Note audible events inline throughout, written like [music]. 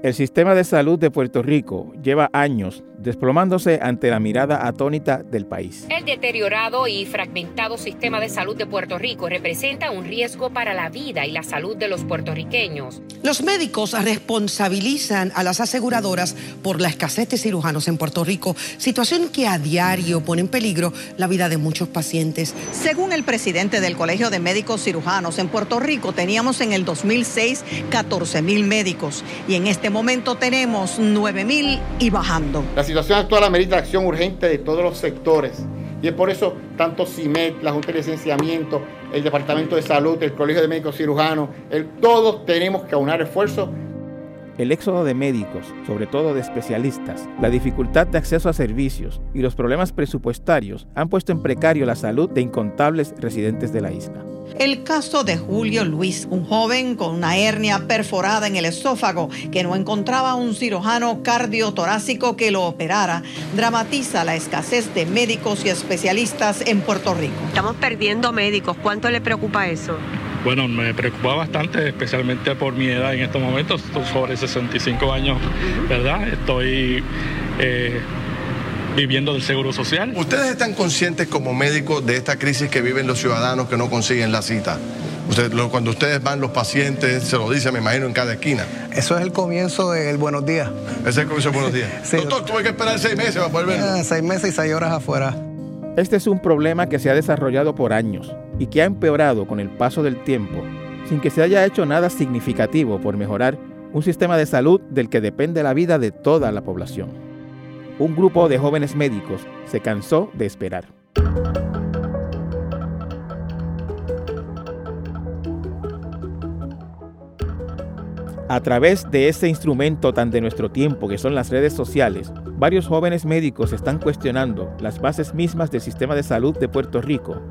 El sistema de salud de Puerto Rico lleva años desplomándose ante la mirada atónita del país. El deteriorado y fragmentado sistema de salud de Puerto Rico representa un riesgo para la vida y la salud de los puertorriqueños. Los médicos responsabilizan a las aseguradoras por la escasez de cirujanos en Puerto Rico, situación que a diario pone en peligro la vida de muchos pacientes. Según el presidente del Colegio de Médicos Cirujanos en Puerto Rico, teníamos en el 2006 14 mil médicos y en este momento tenemos 9 mil y bajando. Situación actual amerita acción urgente de todos los sectores y es por eso tanto CIMET, la Junta de Licenciamiento, el Departamento de Salud, el Colegio de Médicos Cirujanos, el, todos tenemos que aunar esfuerzos el éxodo de médicos, sobre todo de especialistas, la dificultad de acceso a servicios y los problemas presupuestarios han puesto en precario la salud de incontables residentes de la isla. El caso de Julio Luis, un joven con una hernia perforada en el esófago que no encontraba un cirujano cardiotorácico que lo operara, dramatiza la escasez de médicos y especialistas en Puerto Rico. Estamos perdiendo médicos. ¿Cuánto le preocupa eso? Bueno, me preocupa bastante, especialmente por mi edad en estos momentos, sobre 65 años, ¿verdad? Estoy eh, viviendo del seguro social. ¿Ustedes están conscientes como médicos de esta crisis que viven los ciudadanos que no consiguen la cita? cuando ustedes van, los pacientes se lo dicen, me imagino, en cada esquina. Eso es el comienzo del buenos días. Ese es el comienzo del buenos días. [laughs] doctor, tuve que esperar seis meses para poder verlo. Ah, seis meses y seis horas afuera. Este es un problema que se ha desarrollado por años y que ha empeorado con el paso del tiempo, sin que se haya hecho nada significativo por mejorar un sistema de salud del que depende la vida de toda la población. Un grupo de jóvenes médicos se cansó de esperar. A través de ese instrumento tan de nuestro tiempo que son las redes sociales, varios jóvenes médicos están cuestionando las bases mismas del sistema de salud de Puerto Rico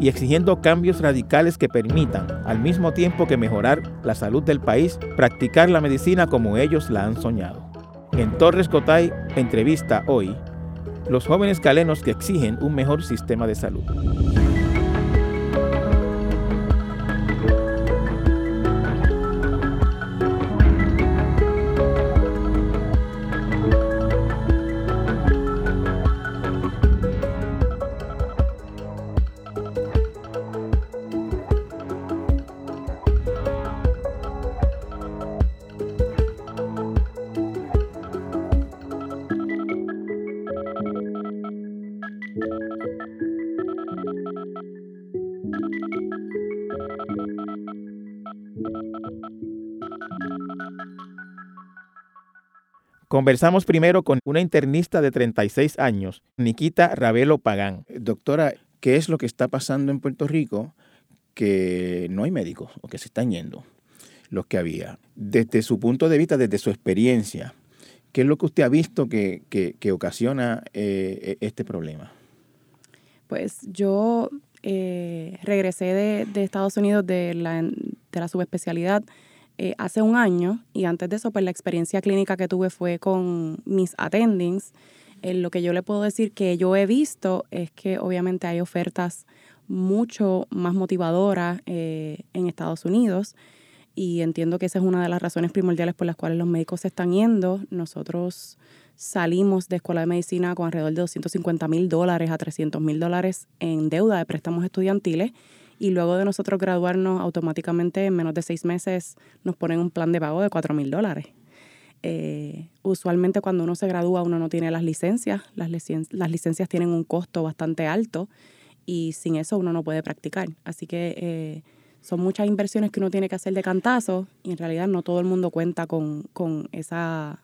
y exigiendo cambios radicales que permitan, al mismo tiempo que mejorar la salud del país, practicar la medicina como ellos la han soñado. En Torres Cotay, entrevista hoy, los jóvenes calenos que exigen un mejor sistema de salud. Conversamos primero con una internista de 36 años, Nikita Ravelo Pagán. Doctora, ¿qué es lo que está pasando en Puerto Rico? Que no hay médicos o que se están yendo los que había. Desde su punto de vista, desde su experiencia, ¿qué es lo que usted ha visto que, ocasiona eh, e-, este problema? Pues yo eh, regresé de, Estados Unidos de la, de la subespecialidad eh, hace un año y antes de eso, pues la experiencia clínica que tuve fue con mis attendings. Eh, lo que yo le puedo decir que yo he visto es que obviamente hay ofertas mucho más motivadoras eh, en Estados Unidos y entiendo que esa es una de las razones primordiales por las cuales los médicos se están yendo. Nosotros salimos de escuela de medicina con alrededor de 250 mil dólares a 300 mil dólares en deuda de préstamos estudiantiles y luego de nosotros graduarnos, automáticamente en menos de seis meses nos ponen un plan de pago de cuatro mil dólares. Eh, usualmente cuando uno se gradúa uno no tiene las licencias, las, las licencias tienen un costo bastante alto y sin eso uno no puede practicar. Así que eh, son muchas inversiones que uno tiene que hacer de cantazo y en realidad no todo el mundo cuenta con, con esa,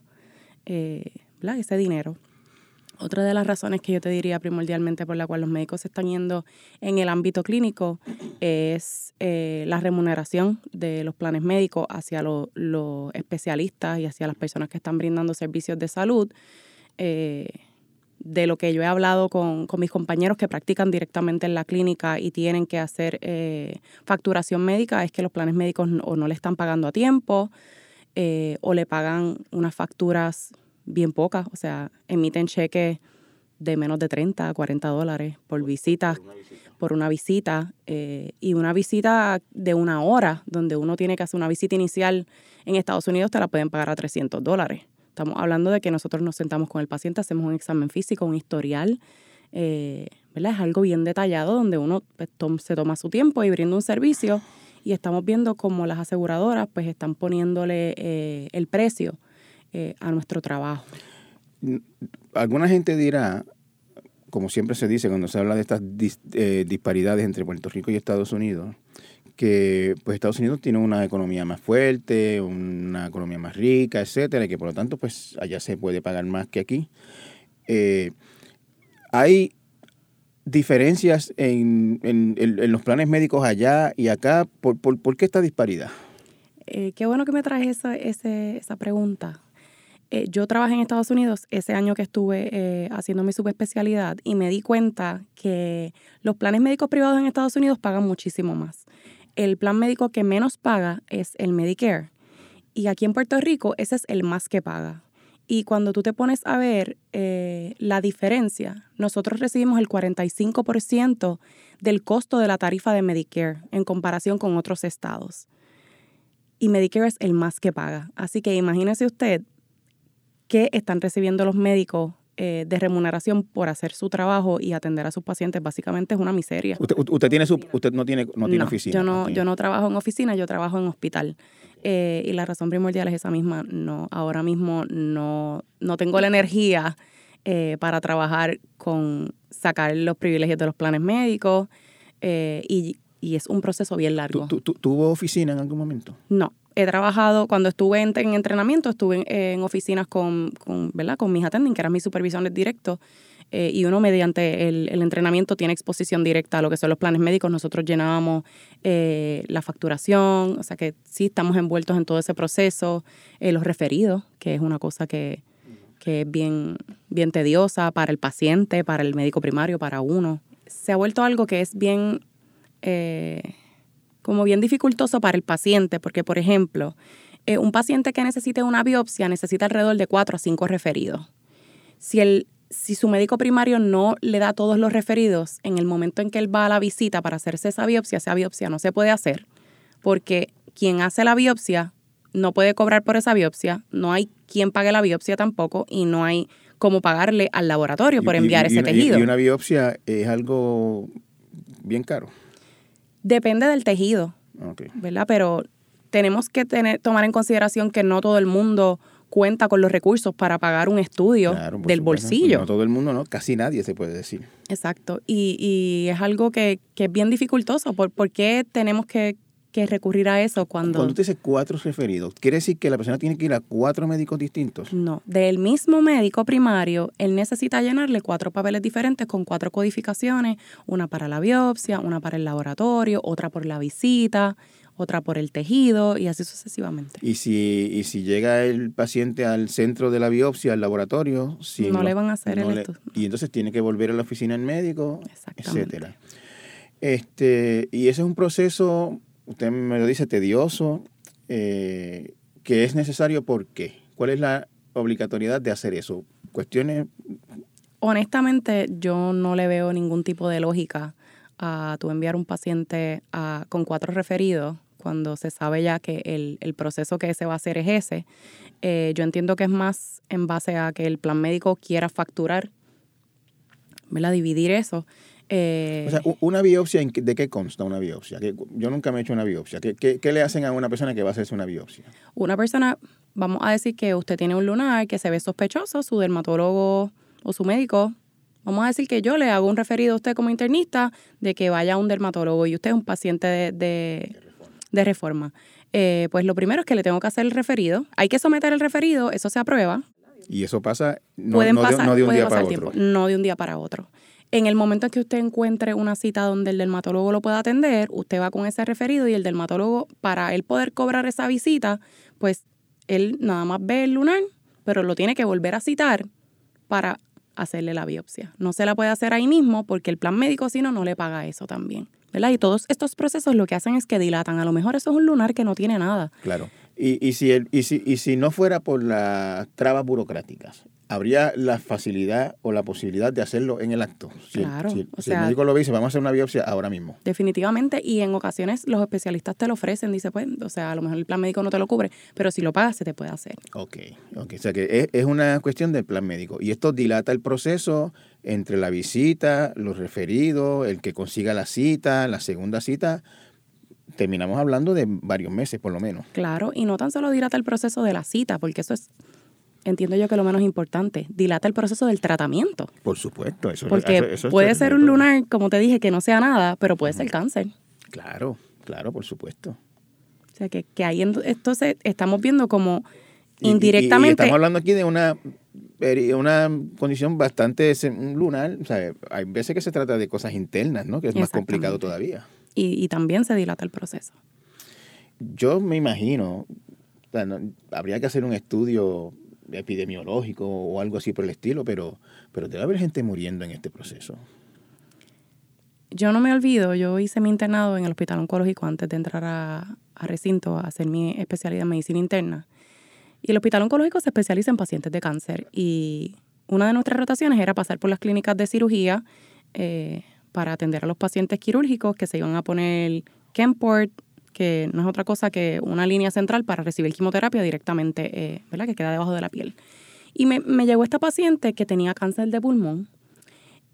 eh, ese dinero. Otra de las razones que yo te diría primordialmente por la cual los médicos están yendo en el ámbito clínico es eh, la remuneración de los planes médicos hacia los especialistas y hacia las personas que están brindando servicios de salud. Eh, de lo que yo he hablado con, mis compañeros que practican directamente en la clínica y tienen que hacer eh, facturación médica es que los planes médicos o no le están pagando a tiempo o le pagan unas facturas bien pocas, o sea, emiten cheques de menos de 30 a 40 dólares por visita, por una visita, eh, y una visita de una hora, donde uno tiene que hacer una visita inicial en Estados Unidos, te la pueden pagar a 300 dólares. Estamos hablando de que nosotros nos sentamos con el paciente, hacemos un examen físico, un historial, eh, ¿verdad? Es algo bien detallado donde uno pues, se toma su tiempo y brinda un servicio y estamos viendo cómo las aseguradoras pues están poniéndole eh, el precio a nuestro trabajo alguna gente dirá, como siempre se dice cuando se habla de estas eh, disparidades entre Puerto Rico y Estados Unidos, que pues Estados Unidos tiene una economía más fuerte, una economía más rica, etcétera, y que por lo tanto pues allá se puede pagar más que aquí. Eh, hay diferencias en, los planes médicos allá y acá. ¿Por, por, qué esta disparidad? Eh, qué bueno que me traes esa, esa pregunta, eh, yo trabajé en Estados Unidos ese año que estuve eh, haciendo mi subespecialidad y me di cuenta que los planes médicos privados en Estados Unidos pagan muchísimo más. El plan médico que menos paga es el Medicare. Y aquí en Puerto Rico ese es el más que paga. Y cuando tú te pones a ver eh, la diferencia, nosotros recibimos el 45% del costo de la tarifa de Medicare en comparación con otros estados. Y Medicare es el más que paga. Así que imagínese usted que están recibiendo los médicos eh, de remuneración por hacer su trabajo y atender a sus pacientes básicamente es una miseria. Usted, tiene su, usted no tiene, no tiene oficina. Yo no, yo no trabajo en oficina, yo trabajo en hospital. Eh, y la razón primordial es esa misma. No, ahora mismo no, no tengo la energía eh, para trabajar con sacar los privilegios de los planes médicos y, y, es un proceso bien largo. ¿Tuvo oficina en algún momento? No, he trabajado, cuando estuve en, entrenamiento, estuve en, oficinas con, con, ¿verdad? con mis attending, que eran mis supervisiones directos, eh, y uno mediante el, entrenamiento tiene exposición directa a lo que son los planes médicos. Nosotros llenábamos eh, la facturación, o sea que sí estamos envueltos en todo ese proceso. Eh, los referidos, que es una cosa que, que es bien, bien tediosa para el paciente, para el médico primario, para uno. Se ha vuelto algo que es bien como bien dificultoso para el paciente, porque, por ejemplo, eh, un paciente que necesite una biopsia necesita alrededor de cuatro a cinco referidos. Si, el, si su médico primario no le da todos los referidos, en el momento en que él va a la visita para hacerse esa biopsia, esa biopsia no se puede hacer, porque quien hace la biopsia no puede cobrar por esa biopsia, no hay quien pague la biopsia tampoco y no hay cómo pagarle al laboratorio por enviar ese tejido. Y una biopsia es algo bien caro. Depende del tejido, ¿verdad? Pero tenemos que tener, tomar en consideración que no todo el mundo cuenta con los recursos para pagar un estudio del bolsillo. No todo el mundo, no, casi nadie se puede decir. Exacto, y, y es algo que, que, es bien dificultoso. ¿Por, ¿Por, qué tenemos que, que, recurrir a eso cuando... Cuando usted dice cuatro referidos, ¿quiere decir que la persona tiene que ir a cuatro médicos distintos? No, del mismo médico primario, él necesita llenarle cuatro papeles diferentes con cuatro codificaciones, una para la biopsia, una para el laboratorio, otra por la visita otra por el tejido y así sucesivamente. Y si, y si llega el paciente al centro de la biopsia, al laboratorio, si no, le van a hacer el estudio. Y entonces tiene que volver a la oficina del médico, etcétera. Este, y ese es un proceso, usted me lo dice, tedioso, eh, que es necesario, ¿por qué? ¿Cuál es la obligatoriedad de hacer eso? Cuestiones... Honestamente, yo no le veo ningún tipo de lógica a tú enviar un paciente a, con cuatro referidos cuando se sabe ya que el, el, proceso que se va a hacer es ese. Eh, yo entiendo que es más en base a que el plan médico quiera facturar, ¿verdad? Dividir eso. Eh, o sea, una biopsia, ¿de qué consta una biopsia? Yo nunca me he hecho una biopsia. ¿Qué, ¿Qué, qué, le hacen a una persona que va a hacerse una biopsia? Una persona, vamos a decir que usted tiene un lunar que se ve sospechoso, su dermatólogo o su médico Vamos a decir que yo le hago un referido a usted como internista de que vaya a un dermatólogo y usted es un paciente de, de, reforma. Eh, pues lo primero es que le tengo que hacer el referido. Hay que someter el referido, eso se aprueba. Y eso pasa no, de, un día para otro. no de un día para otro. En el momento en que usted encuentre una cita donde el dermatólogo lo pueda atender, usted va con ese referido y el dermatólogo, para él poder cobrar esa visita, pues él nada más ve el lunar, pero lo tiene que volver a citar para hacerle la biopsia. No se la puede hacer ahí mismo porque el plan médico, si no, no le paga eso también. ¿verdad? Y todos estos procesos lo que hacen es que dilatan. A lo mejor eso es un lunar que no tiene nada. Claro. Y, y, si el, y, si, y si no fuera por las trabas burocráticas, ¿habría la facilidad o la posibilidad de hacerlo en el acto? Si, Claro, si, o si el médico lo dice, vamos a hacer una biopsia ahora mismo. Definitivamente, y en ocasiones los especialistas te lo ofrecen, dice, pues, o sea, a lo mejor el plan médico no te lo cubre, pero si lo pagas se te puede hacer. Ok, ok. O sea que es, es una cuestión del plan médico. Y esto dilata el proceso entre la visita, los referidos, el que consiga la cita, la segunda cita. Terminamos hablando de varios meses por lo menos. Claro, y no tan solo dilata el proceso de la cita, porque eso es, entiendo yo que lo menos importante, dilata el proceso del tratamiento. Por supuesto, eso Porque eso- eso es puede ser un lunar, como te dije, que no sea nada, pero puede ser cáncer. Claro, claro, por supuesto. O sea, que, que ahí ent- entonces estamos viendo como Y- y- y indirectamente... estamos hablando aquí de una, una condición bastante lunar. O sea, hay veces que se trata de cosas internas, ¿no? Que es más complicado todavía. Y, y también se dilata el proceso. Yo me imagino, habría que hacer un estudio epidemiológico o algo así por el estilo, pero, pero debe haber gente muriendo en este proceso. Yo no me olvido, yo hice mi internado en el hospital oncológico antes de entrar a, a recinto a hacer mi especialidad en medicina interna. Y el hospital oncológico se especializa en pacientes de cáncer. Y una de nuestras rotaciones era pasar por las clínicas de cirugía eh, para atender a los pacientes quirúrgicos que se iban a poner Kemport, que no es otra cosa que una línea central para recibir quimioterapia directamente, eh, ¿verdad? Que queda debajo de la piel. Y me, me llegó esta paciente que tenía cáncer de pulmón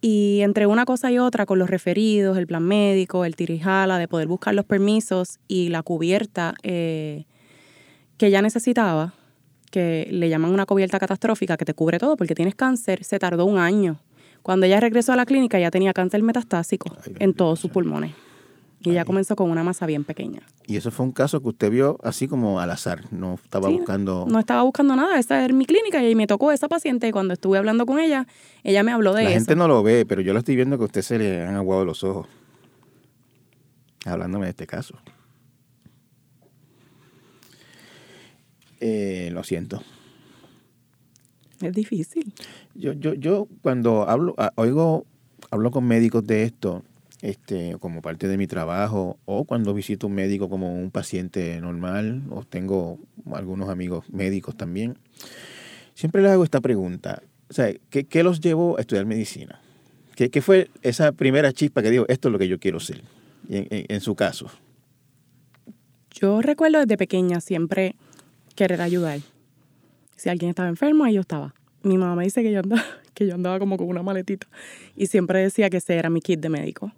y entre una cosa y otra, con los referidos, el plan médico, el tirijala, de poder buscar los permisos y la cubierta eh, que ella necesitaba, que le llaman una cubierta catastrófica que te cubre todo porque tienes cáncer, se tardó un año. Cuando ella regresó a la clínica ya tenía cáncer metastásico en todos sus pulmones. Y ella comenzó con una masa bien pequeña. Y eso fue un caso que usted vio así como al azar, no estaba Sí, buscando... No estaba buscando nada, esa era mi clínica y me tocó esa paciente y cuando estuve hablando con ella, ella me habló de La eso. gente no lo ve, pero yo lo estoy viendo que a usted se le han aguado los ojos. Hablándome de este caso. Eh, lo siento. Es difícil. Yo, yo, yo cuando hablo, a- oigo, hablo con médicos de esto, este, como parte de mi trabajo, o cuando visito un médico como un paciente normal, o tengo algunos amigos médicos también, siempre les hago esta pregunta. O sea, ¿qué, qué los llevó a estudiar medicina? ¿Qué, qué fue esa primera chispa que dijo, esto es lo que yo quiero ser? En- en su caso. Yo recuerdo desde pequeña siempre querer ayudar. Si alguien estaba enfermo, ahí yo estaba. Mi mamá me dice que yo andaba, [laughs] que yo andaba como con una maletita y siempre decía que ese era mi kit de médico.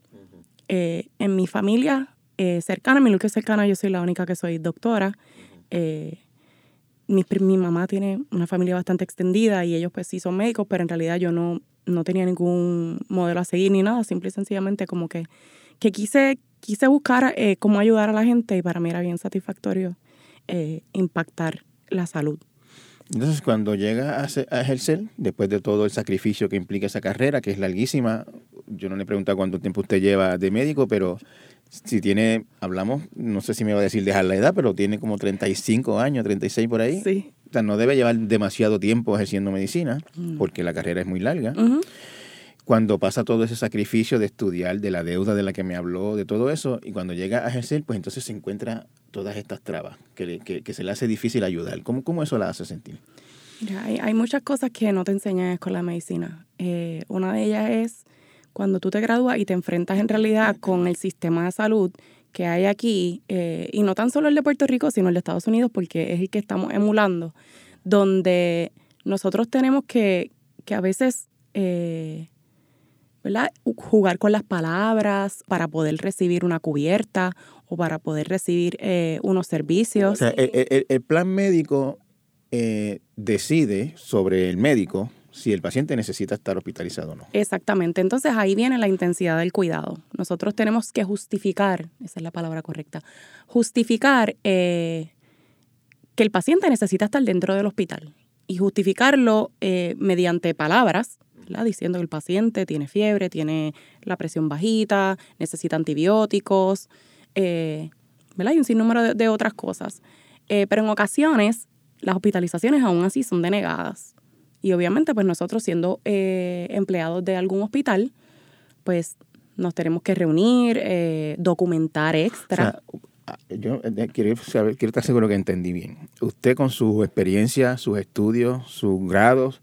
Eh, en mi familia eh, cercana, mi núcleo cercana, yo soy la única que soy doctora. Eh, mi, mi mamá tiene una familia bastante extendida y ellos pues sí son médicos, pero en realidad yo no, no tenía ningún modelo a seguir ni nada, simple y sencillamente como que, que quise, quise buscar eh, cómo ayudar a la gente y para mí era bien satisfactorio eh, impactar la salud. Entonces, cuando llega a, ejercer, después de todo el sacrificio que implica esa carrera, que es larguísima, yo no le he preguntado cuánto tiempo usted lleva de médico, pero si tiene, hablamos, no sé si me va a decir dejar la edad, pero tiene como 35 años, 36 por ahí. Sí. O sea, no debe llevar demasiado tiempo ejerciendo medicina, porque la carrera es muy larga. Ujú. Cuando pasa todo ese sacrificio de estudiar, de la deuda de la que me habló, de todo eso, y cuando llega a ejercer, pues entonces se encuentra todas estas trabas que, se le hace difícil ayudar. ¿Cómo, ¿Cómo eso la hace sentir? Hay, hay muchas cosas que no te enseñan en la medicina. Eh, una de ellas es cuando tú te gradúas y te enfrentas en realidad con el sistema de salud que hay aquí, eh, y no tan solo el de Puerto Rico, sino el de Estados Unidos, porque es el que estamos emulando, donde nosotros tenemos que, que a veces eh, ¿verdad? jugar con las palabras para poder recibir una cubierta o para poder recibir eh, unos servicios. O sea, el, el- el plan médico eh, decide sobre el médico si el paciente necesita estar hospitalizado o no. Exactamente. Entonces ahí viene la intensidad del cuidado. Nosotros tenemos que justificar, esa es la palabra correcta, justificar eh, que el paciente necesita estar dentro del hospital y justificarlo eh, mediante palabras, ¿verdad? diciendo que el paciente tiene fiebre, tiene la presión bajita, necesita antibióticos, eh, ¿verdad? y un sinnúmero de, de otras cosas. Eh, pero en ocasiones las hospitalizaciones aún así son denegadas. Y obviamente, pues nosotros siendo eh, empleados de algún hospital, pues nos tenemos que reunir, eh, documentar O extra. sea, yo quiero saber, quiero estar seguro que entendí bien. Usted con su experiencia, sus estudios, sus grados,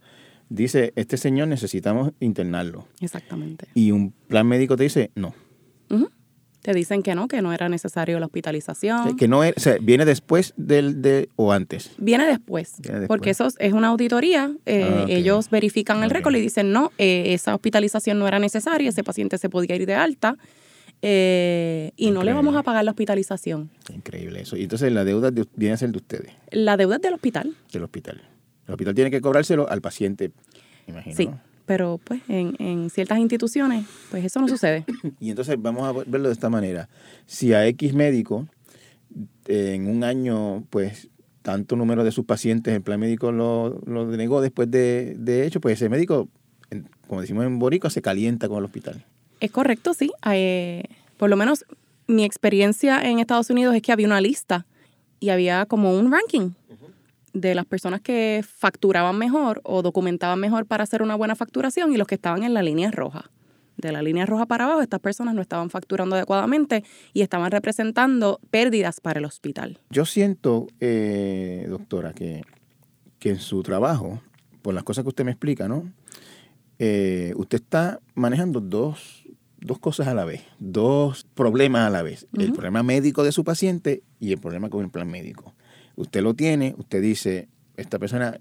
dice, este señor necesitamos internarlo. Exactamente. Y un plan médico te dice, no. Te dicen que no, que no era necesario la hospitalización. Que no es, o sea, viene después del de o antes. Viene después, porque eso es una auditoría. Eh, Ah. Ellos verifican el récord y dicen no, eh, esa hospitalización no era necesaria, ese paciente se podía ir de alta eh, y no le vamos a pagar la hospitalización. Increíble eso. Y entonces la deuda de- viene a ser de ustedes, La deuda es del hospital, del hospital. El hospital tiene que cobrárselo al paciente, me imagino. sí, ¿no? pero pues en, en ciertas instituciones pues eso no sucede. [coughs] Y entonces vamos a verlo de esta manera. Si a X médico en un año, pues tanto número de sus pacientes el plan médico lo, lo denegó después de, de hecho, pues ese médico, como decimos en Boricua, se calienta con el hospital. Es correcto, sí. Eh, por lo menos mi experiencia en Estados Unidos es que había una lista y había como un ranking de las personas que facturaban mejor o documentaban mejor para hacer una buena facturación y los que estaban en la línea roja. De la línea roja para abajo, estas personas no estaban facturando adecuadamente y estaban representando pérdidas para el hospital. Yo siento, eh, doctora, que, que en su trabajo, por las cosas que usted me explica, ¿no? Eh, usted está manejando dos, dos cosas a la vez, dos problemas a la vez. El problema médico de su paciente y el problema con el plan médico. Usted lo tiene, usted dice, esta persona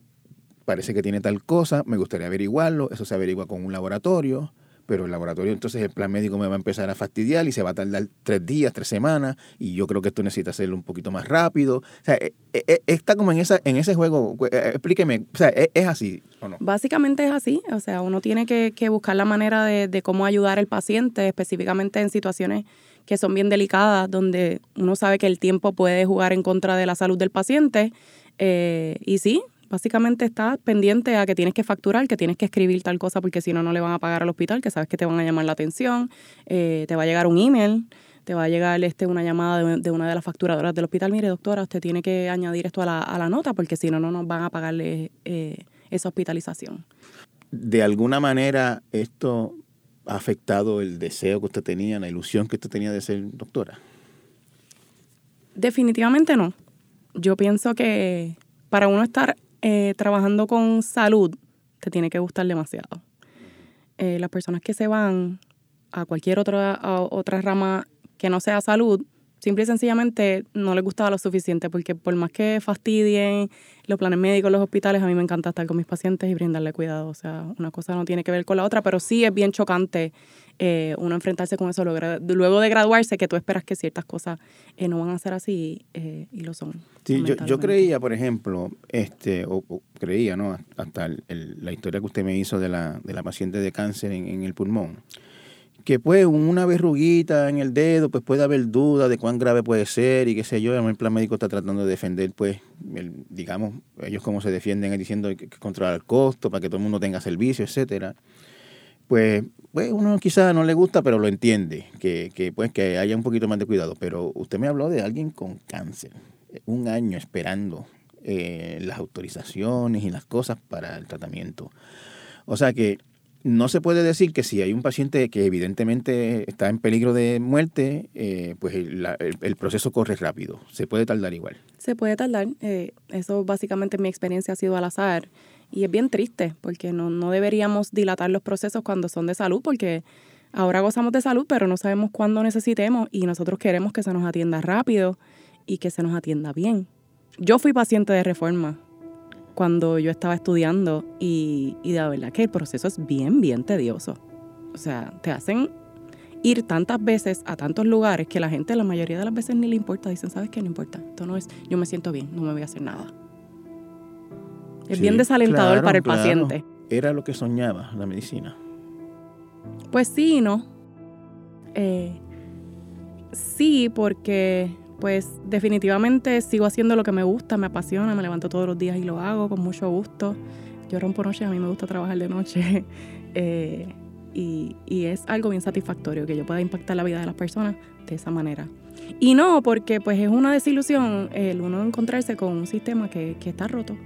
parece que tiene tal cosa, me gustaría averiguarlo, eso se averigua con un laboratorio, pero el laboratorio entonces el plan médico me va a empezar a fastidiar y se va a tardar tres días, tres semanas, y yo creo que esto necesita hacerlo un poquito más rápido. O sea, eh, eh, está como en esa en ese juego, eh, explíqueme, o sea, ¿es, así o no? Básicamente es así, o sea, uno tiene que, buscar la manera de cómo ayudar al paciente, específicamente en situaciones que son bien delicadas, donde uno sabe que el tiempo puede jugar en contra de la salud del paciente. eh, y sí, básicamente estás pendiente a que tienes que facturar, que tienes que escribir tal cosa, porque si no, no le van a pagar al hospital, que sabes que te van a llamar la atención, eh, te va a llegar un email. Te va a llegar este, una llamada de, una de las facturadoras del hospital. Mire, doctora, usted tiene que añadir esto a la, a la nota porque si no, no nos van a pagarle eh, esa hospitalización. De alguna manera esto ha afectado el deseo que usted tenía, la ilusión que usted tenía de ser doctora. Definitivamente no. Yo pienso que para uno estar eh, trabajando con salud, te tiene que gustar demasiado. Eh, las personas que se van a cualquier otra, otra rama que no sea salud, simple y sencillamente no les gustaba lo suficiente, porque por más que fastidien los planes médicos, los hospitales, a mí me encanta estar con mis pacientes y brindarle cuidado. O sea, una cosa no tiene que ver con la otra, pero sí es bien chocante eh, uno enfrentarse con eso luego, de graduarse, que tú esperas que ciertas cosas eh, no van a ser así eh, y lo son. Sí, yo, yo creía, por ejemplo, este, o, o creía, ¿no? Hasta el- el- la historia que usted me hizo de la, de la paciente de cáncer en, en el pulmón, que pues una verruguita en el dedo, pues puede haber duda de cuán grave puede ser y qué sé yo, el plan médico está tratando de defender, pues, el- digamos, ellos como se defienden diciendo que, que controlar el costo para que todo el mundo tenga servicio, etcétera. Pues, pues uno quizás no le gusta, pero lo entiende, que, que pues que haya un poquito más de cuidado. Pero usted me habló de alguien con cáncer, un año esperando eh, las autorizaciones y las cosas para el tratamiento. O sea que no se puede decir que si hay un paciente que evidentemente está en peligro de muerte, eh, pues el, proceso corre rápido. Se puede tardar igual. Se puede tardar. eh, eso básicamente en mi experiencia ha sido al azar. Y es bien triste porque no, no deberíamos dilatar los procesos cuando son de salud porque ahora gozamos de salud pero no sabemos cuándo necesitemos y nosotros queremos que se nos atienda rápido y que se nos atienda bien. Yo fui paciente de reforma cuando yo estaba estudiando y, y de verdad que el proceso es bien, bien tedioso. O sea, te hacen ir tantas veces a tantos lugares que la gente la mayoría de las veces ni le importa. Dicen, ¿sabes qué? No importa. Esto no es, yo me siento bien, no me voy a hacer nada. Es Sí, bien desalentador claro, para el claro. paciente. Era lo que soñaba la medicina. Pues sí y no. Eh, sí, porque pues definitivamente sigo haciendo lo que me gusta, me apasiona, me levanto todos los días y lo hago con mucho gusto. Yo rompo noche, a mí me gusta trabajar de noche. [laughs] Eh, y, es algo bien satisfactorio que yo pueda impactar la vida de las personas de esa manera. Y no, porque pues es una desilusión el uno encontrarse con un sistema que, está roto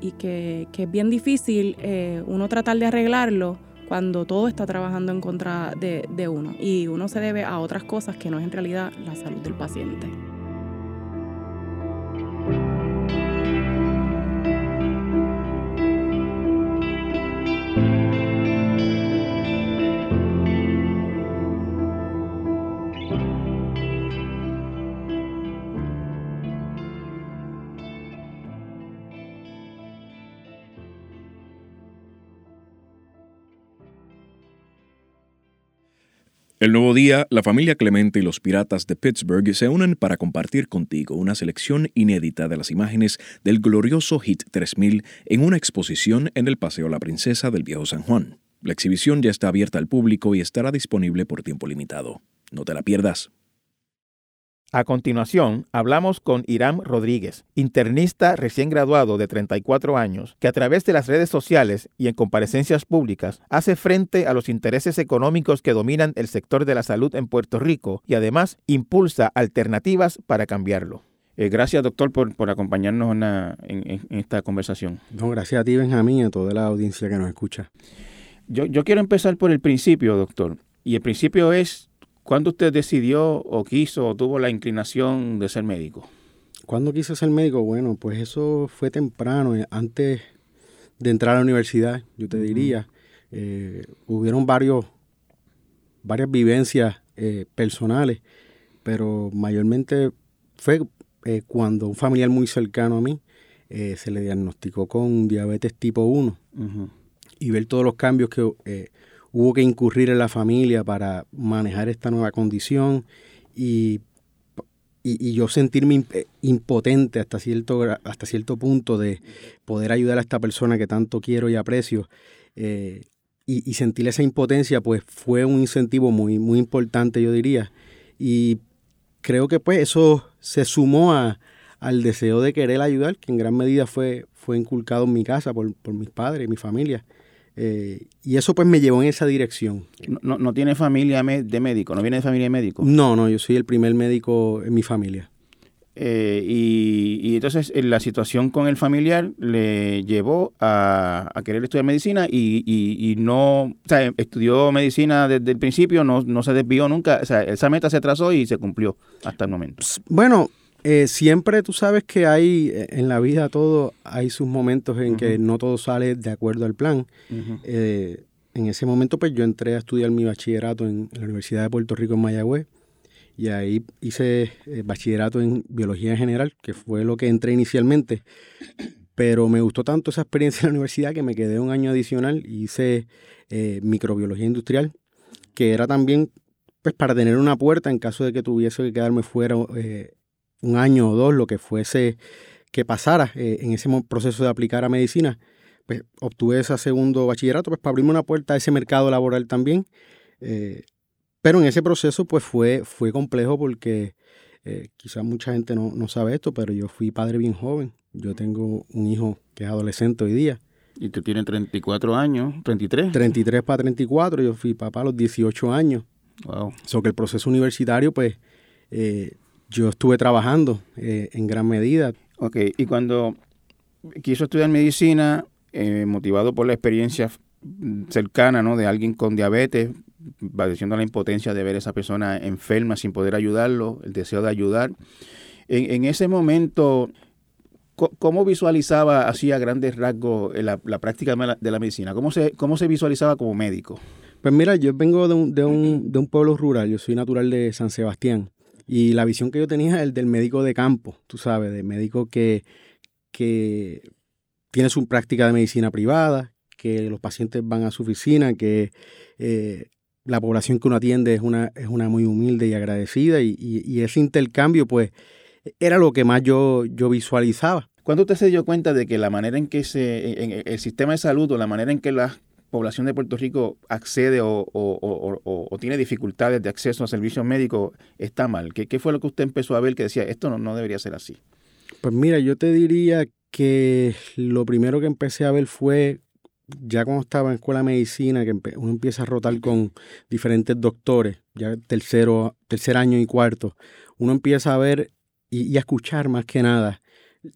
y que, es bien difícil eh, uno tratar de arreglarlo cuando todo está trabajando en contra de uno y uno se debe a otras cosas que no es en realidad la salud del paciente. El nuevo día, la familia Clemente y los Piratas de Pittsburgh se unen para compartir contigo una selección inédita de las imágenes del glorioso Hit 3000 en una exposición en el Paseo La Princesa del Viejo San Juan. La exhibición ya está abierta al público y estará disponible por tiempo limitado. No te la pierdas. A continuación, hablamos con Iram Rodríguez, internista recién graduado de 34 años, que a través de las redes sociales y en comparecencias públicas hace frente a los intereses económicos que dominan el sector de la salud en Puerto Rico y además impulsa alternativas para cambiarlo. Eh, gracias, doctor, por, por acompañarnos en, esta conversación. No, gracias a ti, Benjamín, y a toda la audiencia que nos escucha. Yo, yo quiero empezar por el principio, doctor. Y el principio es ¿Cuándo usted decidió o quiso o tuvo la inclinación de ser médico? ¿Cuándo quise ser médico? Bueno, pues eso fue temprano, eh, antes de entrar a la universidad, yo te diría. Eh, hubieron varios, varias vivencias eh, personales, pero mayormente fue cuando un familiar muy cercano a mí se le diagnosticó con diabetes tipo 1 y ver todos los cambios que hubo que incurrir en la familia para manejar esta nueva condición y, y, yo sentirme impotente hasta cierto, hasta cierto punto de poder ayudar a esta persona que tanto quiero y aprecio. Eh, y, sentir esa impotencia, pues fue un incentivo muy, muy importante, yo diría. Y creo que pues eso se sumó a, al deseo de querer ayudar, que en gran medida fue, fue inculcado en mi casa por, por mis padres, mi familia. Eh, y eso pues me llevó en esa dirección. No, no, tiene familia de médico? ¿No viene de familia de médico? No, no, yo soy el primer médico en mi familia. Eh, y, entonces eh, la situación con el familiar le llevó a, querer estudiar medicina y, no, o sea, estudió medicina desde el principio, no, no se desvió nunca, o sea, esa meta se trazó y se cumplió hasta el momento. Bueno, eh, siempre tú sabes que hay eh, en la vida todo, hay sus momentos en que no todo sale de acuerdo al plan. Eh, en ese momento pues yo entré a estudiar mi bachillerato en, la Universidad de Puerto Rico en Mayagüez y ahí hice bachillerato en biología en general, que fue lo que entré inicialmente. Pero me gustó tanto esa experiencia en la universidad que me quedé un año adicional y hice microbiología industrial, que era también pues para tener una puerta en caso de que tuviese que quedarme fuera un año o dos, lo que fuese que pasara eh, en ese proceso de aplicar a medicina, pues obtuve ese segundo bachillerato, pues para abrirme una puerta a ese mercado laboral también. Eh, pero en ese proceso pues fue, fue complejo porque eh, quizás mucha gente no, no, sabe esto, pero yo fui padre bien joven. Yo tengo un hijo que es adolescente hoy día. ¿Y tú tienes 34 años? ¿33? 33 para 34. Yo fui papá a los 18 años. Wow. So que el proceso universitario pues yo estuve trabajando eh, en gran medida. Ok, y cuando quiso estudiar medicina, eh, motivado por la experiencia cercana ¿no? de alguien con diabetes, padeciendo la impotencia de ver a esa persona enferma sin poder ayudarlo, el deseo de ayudar. En, ese momento, ¿cómo visualizaba así a grandes rasgos la, práctica de la medicina? ¿Cómo se, ¿Cómo se visualizaba como médico? Pues mira, yo vengo de un, de un, de un pueblo rural, yo soy natural de San Sebastián. Y la visión que yo tenía es el del médico de campo, tú sabes, de médico que, que tiene su práctica de medicina privada, que los pacientes van a su oficina, que eh, la población que uno atiende es una, es una muy humilde y agradecida y, ese intercambio pues era lo que más yo, yo visualizaba. ¿Cuándo usted se dio cuenta de que la manera en que se, el sistema de salud o la manera en que las población de Puerto Rico accede o, tiene dificultades de acceso a servicios médicos está mal? ¿Qué, fue lo que usted empezó a ver que decía, esto no, debería ser así? Pues mira, yo te diría que lo primero que empecé a ver fue, ya cuando estaba en escuela de medicina, que uno empieza a rotar con diferentes doctores, ya tercero, tercer año y cuarto, uno empieza a ver y a escuchar más que nada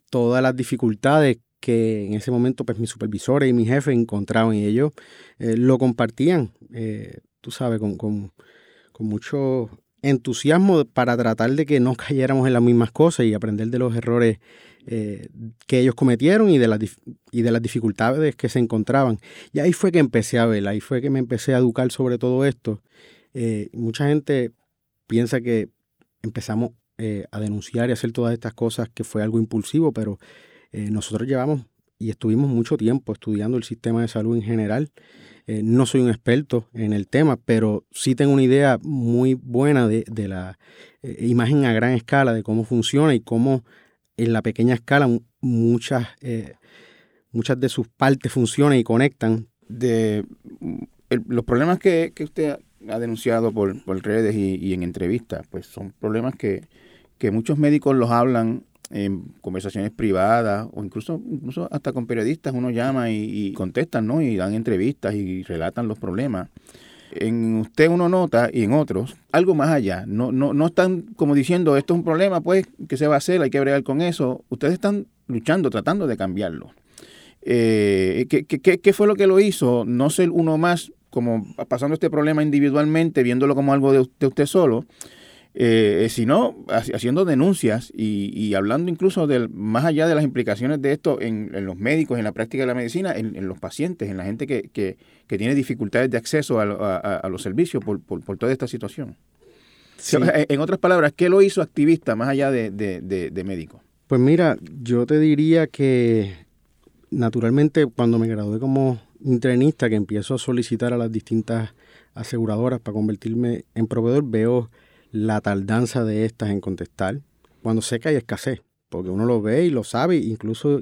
todas las dificultades que en ese momento pues mis supervisores y mi jefe encontraban y ellos eh, lo compartían, eh, tú sabes, con, con, mucho entusiasmo para tratar de que no [laughs] cayéramos en las mismas cosas y aprender de los errores eh, que ellos cometieron y de, las, y de las dificultades que se encontraban. Y ahí fue que empecé a ver, ahí fue que me empecé a educar sobre todo esto. mucha gente piensa que empezamos a denunciar y hacer todas estas cosas que fue algo impulsivo, pero eh, nosotros llevamos y estuvimos mucho tiempo estudiando el sistema de salud en general. Eh, no soy un experto en el tema, pero sí tengo una idea muy buena de, la eh, imagen a gran escala, de cómo funciona y cómo en la pequeña escala muchas, muchas de sus partes funcionan y conectan. De los problemas que, usted ha denunciado por, redes y, en entrevistas, pues son problemas que, que muchos médicos los hablan en conversaciones privadas o incluso, incluso hasta con periodistas uno llama y, contestan, ¿no? Y dan entrevistas y relatan los problemas. En usted uno nota y en otros algo más allá. No, no, no están como diciendo esto es un problema, pues, ¿qué se va a hacer? Hay que bregar con eso. Ustedes están luchando, tratando de cambiarlo. Eh, ¿qué, qué, qué fue lo que lo hizo? No ser uno más como pasando este problema individualmente, viéndolo como algo de usted solo, eh, sino haciendo denuncias y, hablando incluso del, más allá de las implicaciones de esto en, los médicos, en la práctica de la medicina, en, los pacientes, en la gente que, que, tiene dificultades de acceso a, los servicios por, por, toda esta situación. En otras palabras, ¿qué lo hizo activista más allá de, de médico? Pues mira, yo te diría que naturalmente cuando me gradué como internista, que empiezo a solicitar a las distintas aseguradoras para convertirme en proveedor, veo la tardanza de estas en contestar cuando sé que hay escasez, porque uno lo ve y lo sabe, incluso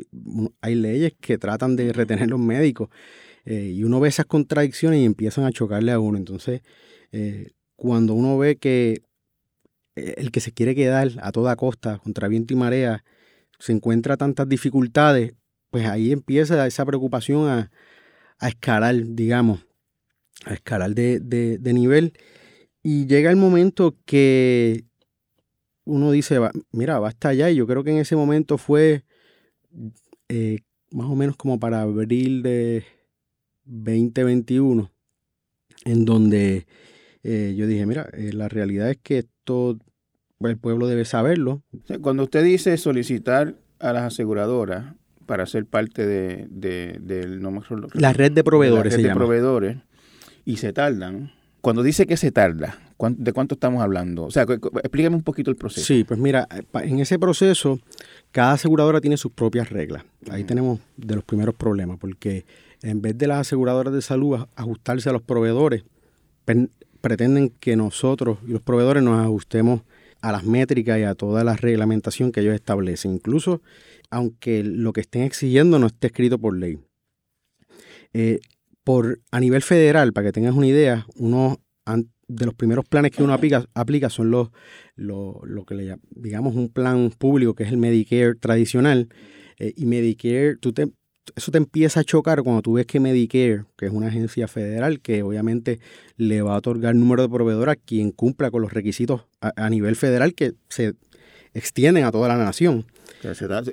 hay leyes que tratan de retener los médicos eh, y uno ve esas contradicciones y empiezan a chocarle a uno. Entonces, eh, cuando uno ve que eh, el que se quiere quedar a toda costa, contra viento y marea, se encuentra tantas dificultades, pues ahí empieza esa preocupación a, escalar, digamos, a escalar de, de nivel y llega el momento que uno dice, mira, basta ya. Y yo creo que en ese momento fue eh, más o menos como para abril de 2021, en donde eh, yo dije, mira, eh, la realidad es que esto el pueblo debe saberlo. Cuando usted dice solicitar a las aseguradoras para ser parte de, del... No la red de proveedores. La red de proveedores y se tardan cuando dice que se tarda, ¿de cuánto estamos hablando? O sea, explícame un poquito el proceso. Sí, pues mira, en ese proceso, cada aseguradora tiene sus propias reglas. Ahí tenemos de los primeros problemas, porque en vez de las aseguradoras de salud ajustarse a los proveedores, pretenden que nosotros y los proveedores nos ajustemos a las métricas y a toda la reglamentación que ellos establecen, incluso aunque lo que estén exigiendo no esté escrito por ley. Eh, por a nivel federal, para que tengas una idea, uno de los primeros planes que uno aplica, aplica son los, lo, que le digamos un plan público que es el Medicare tradicional. Eh, y Medicare, tú te, eso te empieza a chocar cuando tú ves que Medicare, que es una agencia federal que obviamente le va a otorgar número de proveedores a quien cumpla con los requisitos a nivel federal que se extienden a toda la nación.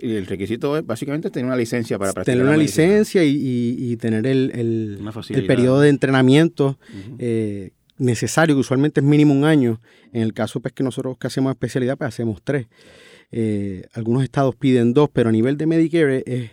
Y el requisito es básicamente tener una licencia para practicar. Tener una licencia y, tener el, el, periodo de entrenamiento eh, necesario, que usualmente es mínimo un año. En el caso pues, que nosotros que hacemos especialidad, pues hacemos tres. Eh, algunos estados piden dos, pero a nivel de Medicare es,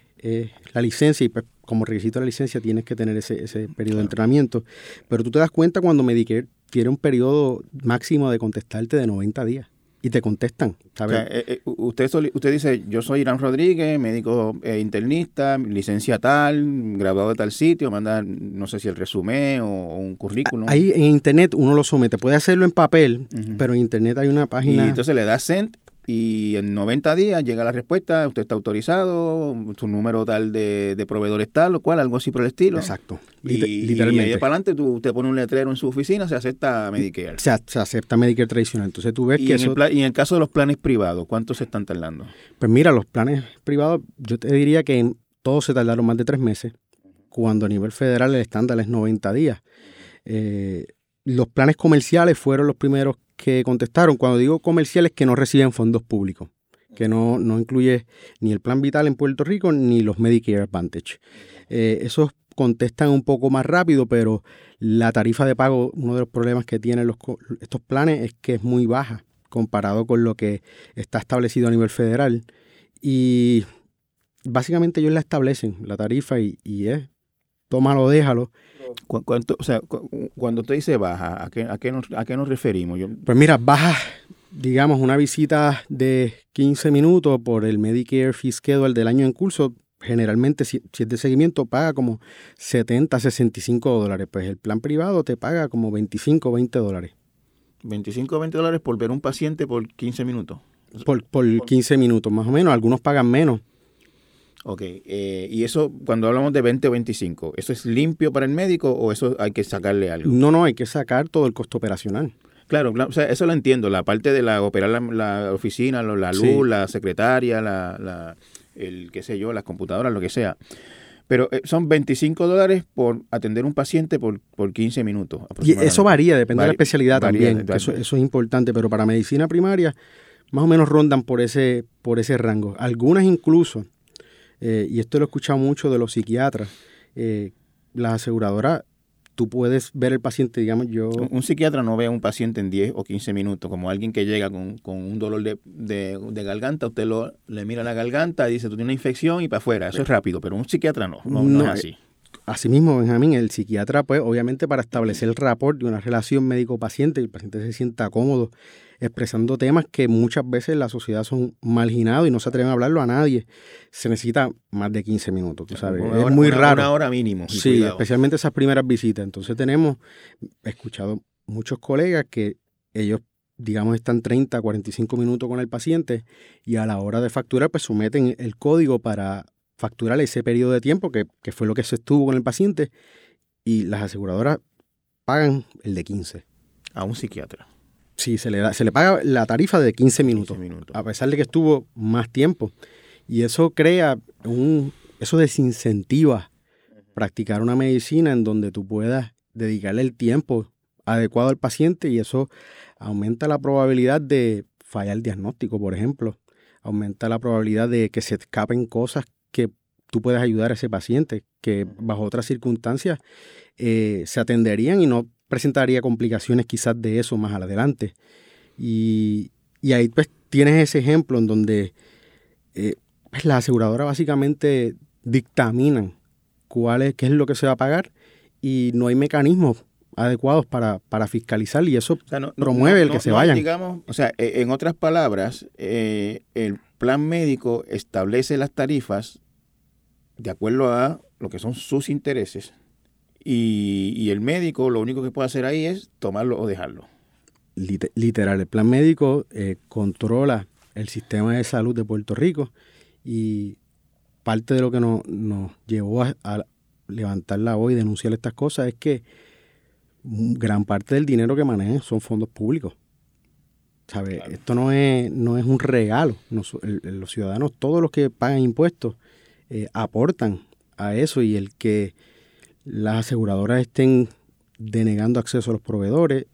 la licencia y pues, como requisito de la licencia tienes que tener ese, ese periodo de entrenamiento. Pero tú te das cuenta cuando Medicare tiene un periodo máximo de contestarte de 90 días y te contestan. Eh, eh, usted, usted dice, yo soy Irán Rodríguez, médico eh, internista, licencia tal, graduado de tal sitio, manda, no sé si el resumen o, un currículum. Ahí en internet uno lo somete, puede hacerlo en papel, pero en internet hay una página. Y entonces le da send y en 90 días llega la respuesta, usted está autorizado, su número tal de, de proveedores tal o cual, algo así por el estilo. Exacto. Y, literalmente. y ahí para adelante tú, usted pone un letrero en su oficina, se acepta Medicare. Se, acepta Medicare tradicional. Entonces tú ves y que en El y en el caso de los planes privados, ¿cuántos se están tardando? Pues mira, los planes privados, yo te diría que todos se tardaron más de tres meses, cuando a nivel federal el estándar es 90 días. Eh, los planes comerciales fueron los primeros que contestaron, cuando digo comerciales, que no reciben fondos públicos, que no, no incluye ni el Plan Vital en Puerto Rico ni los Medicare Advantage. Eh, esos contestan un poco más rápido, pero la tarifa de pago, uno de los problemas que tienen los, estos planes es que es muy baja comparado con lo que está establecido a nivel federal. Y básicamente ellos la establecen, la tarifa, y, y es tómalo, déjalo. ¿Cuánto, o sea, cuando usted dice baja, ¿a qué, a qué, nos, a qué nos referimos? Pues mira, baja, digamos, una visita de 15 minutos por el Medicare Fee Schedule del año en curso, generalmente si, es de seguimiento paga como 70, 65 dólares, pues el plan privado te paga como 25, 20 dólares. 25 o 20 dólares por ver un paciente por 15 minutos. Por, por 15 minutos, más o menos. Algunos pagan menos. Ok, eh, y eso, cuando hablamos de 20 o 25, ¿eso es limpio para el médico o eso hay que sacarle algo? No, no, hay que sacar todo el costo operacional. Claro, o sea, eso lo entiendo, la parte de la operar la, oficina, la luz, la secretaria, la, la, el qué sé yo, las computadoras, lo que sea. Pero eh, son 25 dólares por atender un paciente por, por 15 minutos. Y eso varía, depende de la especialidad también. eso, eso, es importante, pero para medicina primaria más o menos rondan por ese, por ese rango. Algunas incluso, eh, y esto lo he escuchado mucho de los psiquiatras, eh, las aseguradoras tú puedes ver el paciente, digamos, yo... Un, psiquiatra no ve a un paciente en 10 o 15 minutos, como alguien que llega con, un dolor de, garganta, usted lo, le mira la garganta, dice, tú tienes una infección y para afuera, eso es rápido, pero un psiquiatra no, no, es así. Asimismo, Benjamín, el psiquiatra, pues obviamente para establecer el rapport de una relación médico-paciente, el paciente se sienta cómodo expresando temas que muchas veces la sociedad son marginados y no se atreven a hablarlo a nadie. Se necesita más de 15 minutos, tú sabes. es muy raro. Una hora mínimo. Sí, especialmente esas primeras visitas. Entonces tenemos, he escuchado muchos colegas que ellos digamos, están 30, 45 minutos con el paciente y a la hora de facturar, pues someten el código para facturar ese periodo de tiempo que, que, fue lo que se estuvo con el paciente y las aseguradoras pagan el de 15. A un psiquiatra. Sí, se le, da, se le paga la tarifa de 15 minutos, a pesar de que estuvo más tiempo. Y eso crea un, eso desincentiva practicar una medicina en donde tú puedas dedicarle el tiempo adecuado al paciente y eso aumenta la probabilidad de fallar el diagnóstico, por ejemplo. Aumenta la probabilidad de que se escapen cosas que tú puedes ayudar a ese paciente, que bajo otras circunstancias eh, se atenderían y no presentaría complicaciones quizás de eso más adelante. Y, ahí pues tienes ese ejemplo en donde eh, pues, la aseguradora básicamente dictaminan cuál es, qué es lo que se va a pagar y no hay mecanismos adecuados para, fiscalizar y eso promueve el que se vayan. Digamos, o sea, e, en otras palabras, eh, el plan médico establece las tarifas de acuerdo a lo que son sus intereses y, el médico lo único que puede hacer ahí es tomarlo o dejarlo. Literal, el plan médico eh, controla el sistema de salud de Puerto Rico y parte de lo que nos, llevó a, levantar la voz y denunciar estas cosas es que gran parte del dinero que manejan son fondos públicos. ¿Sabe? Esto no es, no es un regalo. los ciudadanos, todos los que pagan impuestos, eh, aportan a eso y el que las aseguradoras estén denegando acceso a los proveedores,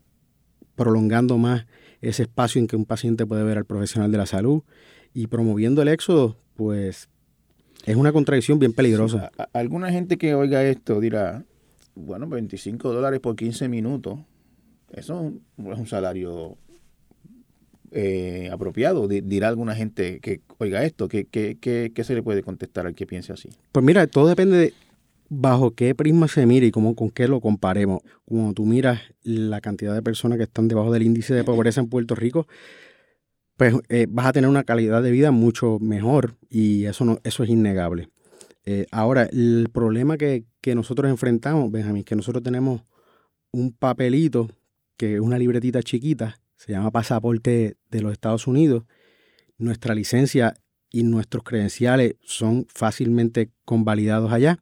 prolongando más ese espacio en que un paciente puede ver al profesional de la salud y promoviendo el éxodo, pues es una contradicción bien peligrosa. alguna gente que oiga esto dirá, bueno, 25 dólares por 15 minutos, eso es un salario eh, apropiado, dirá alguna gente que oiga esto, ¿qué, qué, qué, se le puede contestar al que piense así? Pues mira, todo depende de bajo qué prisma se mira y cómo, con qué lo comparemos. Cuando tú miras la cantidad de personas que están debajo del índice de pobreza en Puerto Rico, pues eh, vas a tener una calidad de vida mucho mejor y eso, no, eso es innegable. Eh, ahora, el problema que, que nosotros enfrentamos, Benjamín, que nosotros tenemos un papelito, que es una libretita chiquita, se llama pasaporte de los Estados Unidos. Nuestra licencia y nuestros credenciales son fácilmente convalidados allá.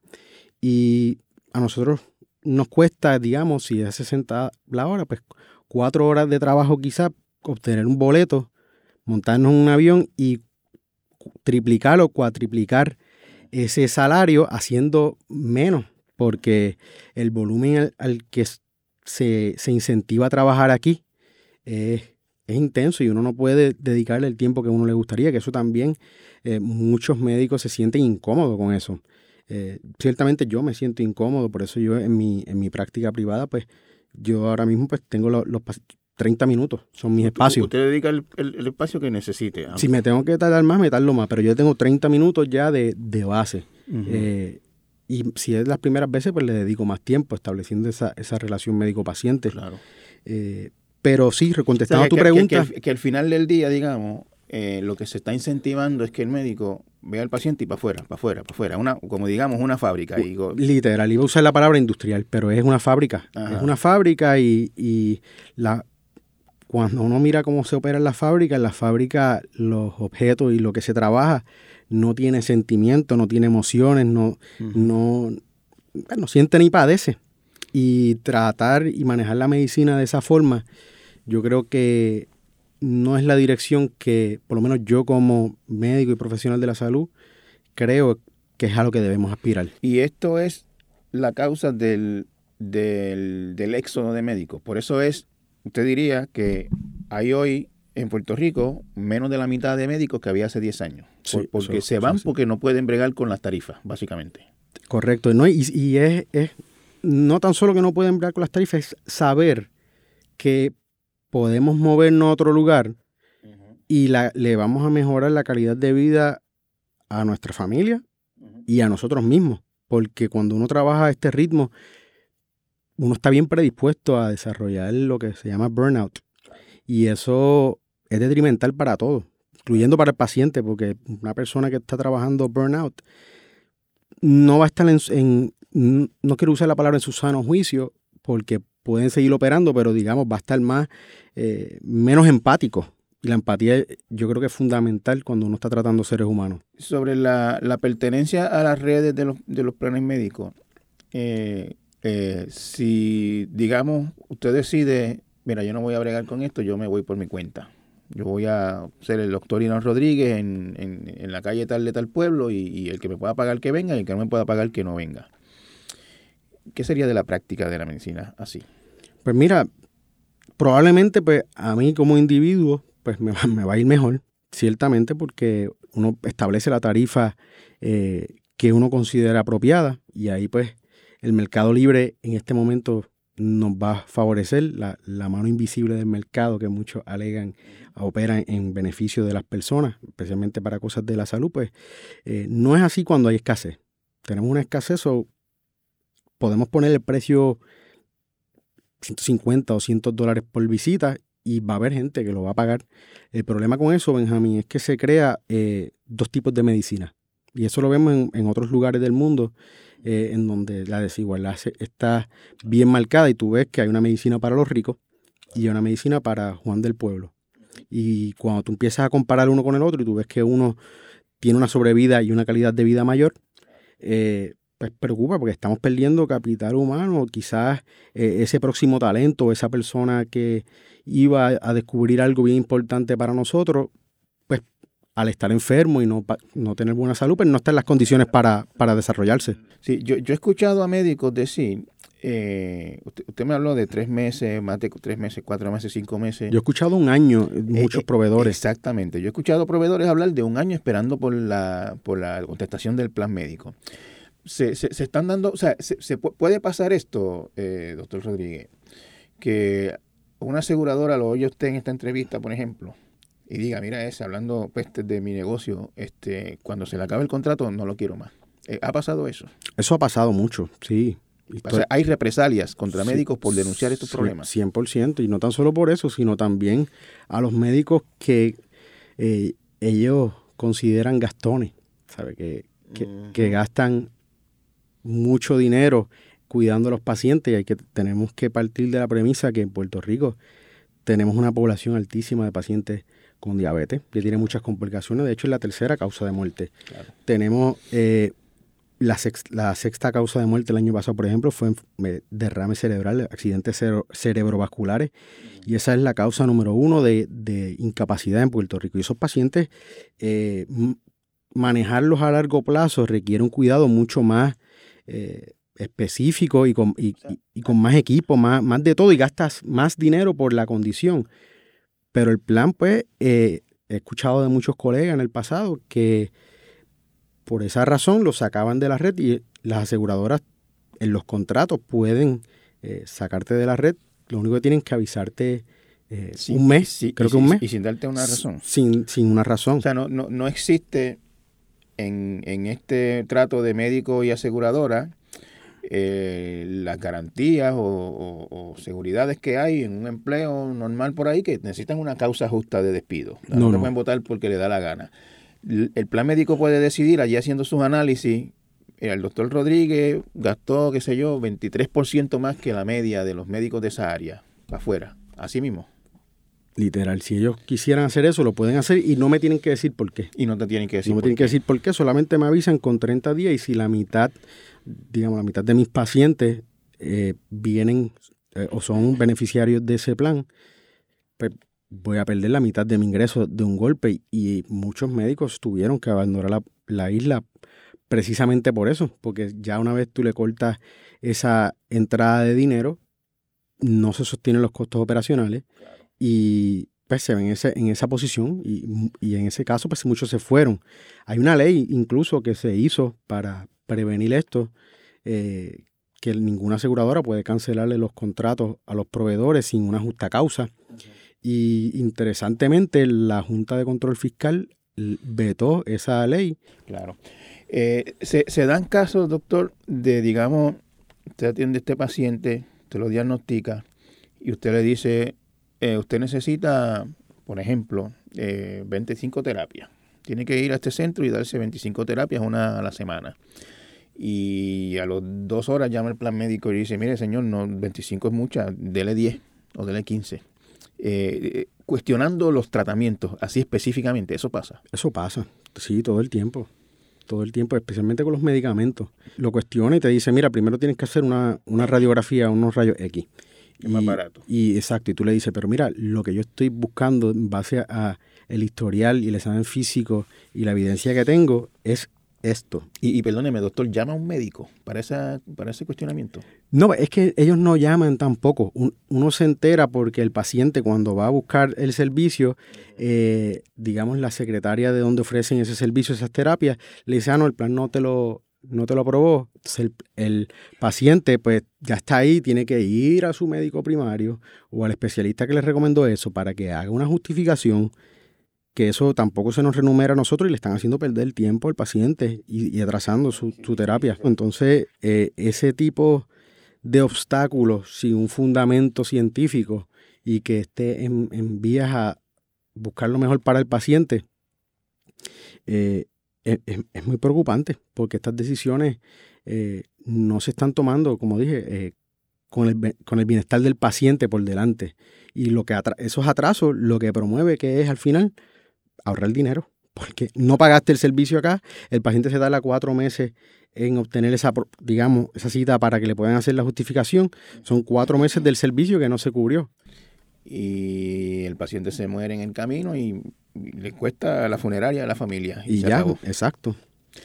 Y a nosotros nos cuesta, digamos, si es 60 la hora, pues cuatro horas de trabajo quizá, obtener un boleto, montarnos en un avión y triplicar o cuatriplicar ese salario haciendo menos, porque el volumen al, que se, incentiva a trabajar aquí es, intenso y uno no puede dedicarle el tiempo que uno le gustaría, que eso también eh, muchos médicos se sienten incómodos con eso. Eh, ciertamente yo me siento incómodo, por eso yo en mi, en mi práctica privada, pues yo ahora mismo pues tengo los, 30 minutos, son mis espacios. Usted dedica el, espacio que necesite. Si me tengo que tardar más, me tardo más, pero yo tengo 30 minutos ya de, base. Eh, y si es las primeras veces, pues le dedico más tiempo estableciendo esa, esa relación médico-paciente. Claro. Eh, pero sí, contestando a tu pregunta. Que, que, al final del día, digamos, eh, lo que se está incentivando es que el médico vea al paciente y para afuera, para afuera, para afuera, una, como digamos una fábrica. Y Literal, iba a usar la palabra industrial, pero es una fábrica. Es una fábrica y, y, la, cuando uno mira cómo se opera en la fábrica, en la fábrica los objetos y lo que se trabaja no tiene sentimiento, no tiene emociones, no, no, no siente ni padece. Y tratar y manejar la medicina de esa forma, yo creo que no es la dirección que, por lo menos yo como médico y profesional de la salud, creo que es a lo que debemos aspirar. Y esto es la causa del, del, del éxodo de médicos. Por eso es, usted diría que hay hoy en Puerto Rico menos de la mitad de médicos que había hace 10 años. porque se van porque no pueden bregar con las tarifas, básicamente. Correcto. ¿no? Y, y es, es, no tan solo que no pueden bregar con las tarifas, es saber que podemos movernos a otro lugar y la, le vamos a mejorar la calidad de vida a nuestra familia y a nosotros mismos. Porque cuando uno trabaja a este ritmo, uno está bien predispuesto a desarrollar lo que se llama burnout. Y eso es detrimental para todos, incluyendo para el paciente, porque una persona que está trabajando burnout no va a estar en, no quiero usar la palabra en su sano juicio, porque pueden seguir operando, pero digamos va a estar más, eh, menos empático. Y la empatía yo creo que es fundamental cuando uno está tratando seres humanos. Sobre la, pertenencia a las redes de los, de los planes médicos, eh, eh, si digamos usted decide, mira, yo no voy a bregar con esto, yo me voy por mi cuenta. Yo voy a ser el doctor Inés Rodríguez en, en, la calle tal de tal pueblo y el que me pueda pagar que venga y el que no me pueda pagar que no venga. ¿Qué sería de la práctica de la medicina así? Pues mira, probablemente pues a mí como individuo pues [laughs] me va, a ir mejor, ciertamente porque uno establece la tarifa eh, que uno considera apropiada y ahí pues el mercado libre en este momento nos va a favorecer la, mano invisible del mercado que muchos alegan opera en beneficio de las personas, especialmente para cosas de la salud, pues eh, no es así cuando hay escasez. Tenemos una escasez o podemos poner el precio 150 o 100 dólares por visita y va a haber gente que lo va a pagar. El problema con eso, Benjamín, es que se crea eh, dos tipos de medicina. Y eso lo vemos en, otros lugares del mundo, eh, en donde la desigualdad está bien marcada y tú ves que hay una medicina para los ricos y una medicina para Juan del Pueblo. Y cuando tú empiezas a comparar uno con el otro y tú ves que uno tiene una sobrevida y una calidad de vida mayor, eh, pues preocupa porque estamos perdiendo capital humano, quizás eh, ese próximo talento, esa persona que iba a descubrir algo bien importante para nosotros, pues al estar enfermo y no, no tener buena salud, pues no está en las condiciones para, desarrollarse. Sí, yo, yo he escuchado a médicos decir, eh, usted, me habló de tres meses, más de tres meses, cuatro meses, cinco meses. Yo he escuchado un año, eh, muchos proveedores. Exactamente, yo he escuchado proveedores hablar de un año esperando por la, por la contestación del plan médico se, se, están dando, o sea, se, puede pasar esto, eh, doctor Rodríguez, que una aseguradora lo oye usted en esta entrevista, por ejemplo, y diga, mira ese, hablando pues, de mi negocio, este, cuando se le acabe el contrato no lo quiero más. Eh, ¿Ha pasado eso? Eso ha pasado mucho, sí. hay represalias contra médicos por denunciar estos problemas. 100%, y no tan solo por eso, sino también a los médicos que eh, ellos consideran gastones, ¿sabe? Que, que, que gastan mucho dinero cuidando a los pacientes y hay que, tenemos que partir de la premisa que en Puerto Rico tenemos una población altísima de pacientes con diabetes, que tiene muchas complicaciones, de hecho es la tercera causa de muerte. Tenemos eh, la, sexta causa de muerte el año pasado, por ejemplo, fue derrame cerebral, accidentes cerebrovasculares, y esa es la causa número uno de, incapacidad en Puerto Rico. Y esos pacientes, eh, manejarlos a largo plazo requiere un cuidado mucho más eh, específico y con, y, con más equipo, más, más de todo, y gastas más dinero por la condición. Pero el plan, pues, eh, he escuchado de muchos colegas en el pasado que por esa razón lo sacaban de la red y las aseguradoras en los contratos pueden eh, sacarte de la red. Lo único que tienen que avisarte un mes, creo que un mes. Y sin darte una razón. Sin, sin una razón. O sea, no, no, no existe en, en este trato de médico y aseguradora eh, las garantías o, seguridades que hay en un empleo normal por ahí que necesitan una causa justa de despido. No, no, pueden votar porque le da la gana. El plan médico puede decidir, allí haciendo sus análisis, el doctor Rodríguez gastó, qué sé yo, 23% más que la media de los médicos de esa área, afuera, así mismo. Literal, si ellos quisieran hacer eso, lo pueden hacer y no me tienen que decir por qué. Y no te tienen que decir No me tienen que decir por qué, solamente me avisan con 30 días y si la mitad, digamos, la mitad de mis pacientes eh, vienen eh, o son beneficiarios de ese plan, pues voy a perder la mitad de mi ingreso de un golpe y muchos médicos tuvieron que abandonar la, isla precisamente por eso, porque ya una vez tú le cortas esa entrada de dinero, no se sostienen los costos operacionales y pues se ven en, ese, en esa posición y, en ese caso pues muchos se fueron. Hay una ley incluso que se hizo para prevenir esto, eh, que ninguna aseguradora puede cancelarle los contratos a los proveedores sin una justa causa. Y interesantemente la Junta de Control Fiscal vetó esa ley. Claro. Eh, se, se dan casos, doctor, de, digamos, usted atiende a este paciente, usted lo diagnostica y usted le dice, eh, usted necesita, por ejemplo, eh, 25 terapias. Tiene que ir a este centro y darse 25 terapias una a la semana. Y a las dos horas llama el plan médico y dice, mire señor, no, 25 es mucha, dele 10 o dele 15. Eh, cuestionando los tratamientos, así específicamente, ¿eso pasa? Eso pasa, sí, todo el tiempo todo el tiempo, especialmente con los medicamentos. Lo cuestiona y te dice, mira, primero tienes que hacer una, una radiografía, unos rayos X. Es más barato. Y exacto, y tú le dices, pero mira, lo que yo estoy buscando en base a el historial y el examen físico y la evidencia que tengo es esto. Y, perdóneme, doctor, ¿llama a un médico para, esa, para ese cuestionamiento? No, es que ellos no llaman tampoco. uno se entera porque el paciente cuando va a buscar el servicio, eh, digamos la secretaria de donde ofrecen ese servicio, esas terapias, le dice, ah, no, el plan no te lo, no te lo aprobó. Entonces el, paciente pues ya está ahí, tiene que ir a su médico primario o al especialista que le recomendó eso para que haga una justificación que eso tampoco se nos renumera a nosotros y le están haciendo perder el tiempo al paciente y, atrasando su, terapia. Entonces, eh, ese tipo de obstáculos sin un fundamento científico y que esté en, vías a buscar lo mejor para el paciente, eh, es, muy preocupante porque estas decisiones eh, no se están tomando, como dije, con, el, con el bienestar del paciente por delante. Y lo que esos atrasos lo que promueve que es al final ahorrar dinero, [laughs] porque no pagaste el servicio acá, el paciente se da cuatro meses en obtener esa, digamos, esa cita para que le puedan hacer la justificación. Son cuatro meses del servicio que no se cubrió. Y el paciente se muere en el camino y, le cuesta la funeraria a la familia. Y, ya, exacto.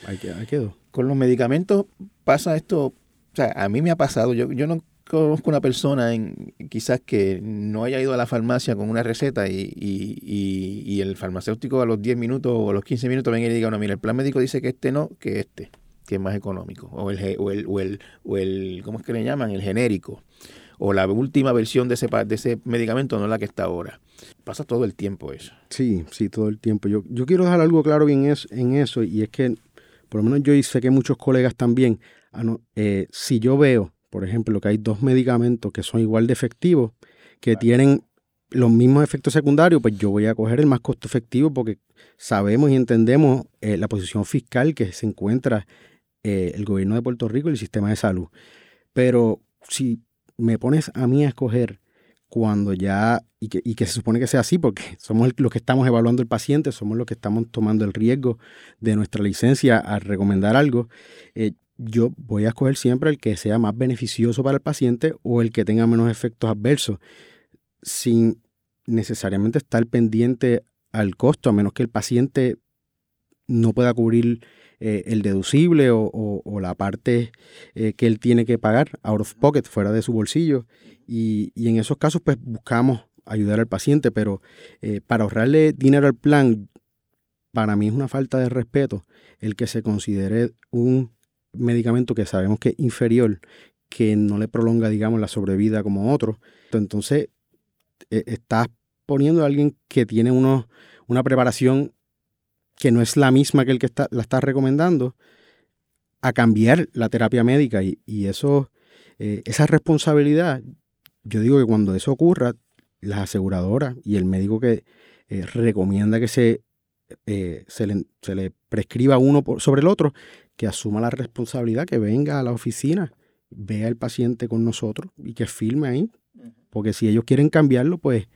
Ahí quedó. Con los medicamentos pasa esto, o sea, a mí me ha pasado, yo, yo no conozco una persona en, quizás que no haya ido a la farmacia con una receta y, y, y, el farmacéutico a los 10 minutos o a los 15 minutos venga y diga, no, mira, el plan médico dice que este no, que este, que es más económico. O el, o el, o el, o el ¿cómo es que le llaman? El genérico. O la última versión de ese, de ese medicamento, no la que está ahora. Pasa todo el tiempo eso. Sí, sí, todo el tiempo. Yo, yo quiero dejar algo claro bien en eso y es que, por lo menos yo sé que muchos colegas también, ah, eh, si yo veo por ejemplo, que hay dos medicamentos que son igual de efectivos, que tienen los mismos efectos secundarios, pues yo voy a coger el más costo efectivo porque sabemos y entendemos eh, la posición fiscal que se encuentra eh, el gobierno de Puerto Rico y el sistema de salud. Pero si me pones a mí a escoger cuando ya, y que, y que se supone que sea así, porque somos los que estamos evaluando el paciente, somos los que estamos tomando el riesgo de nuestra licencia a recomendar algo, eh, yo voy a escoger siempre el que sea más beneficioso para el paciente o el que tenga menos efectos adversos, sin necesariamente estar pendiente al costo, a menos que el paciente no pueda cubrir eh, el deducible o, la parte eh, que él tiene que pagar out of pocket, fuera de su bolsillo. Y, en esos casos, pues buscamos ayudar al paciente, pero eh, para ahorrarle dinero al plan, para mí es una falta de respeto el que se considere un medicamento que sabemos que es inferior, que no le prolonga, digamos, la sobrevida como otro. Entonces, e, estás poniendo a alguien que tiene uno, una preparación que no es la misma que el que está, la está recomendando a cambiar la terapia médica y, eso, eh, esa responsabilidad, yo digo que cuando eso ocurra, las aseguradoras y el médico que eh, recomienda que se, eh, se, le, prescriba uno sobre el otro, que asuma la responsabilidad, que venga a la oficina, vea al paciente con nosotros y que firme ahí. Porque si ellos quieren cambiarlo, pues,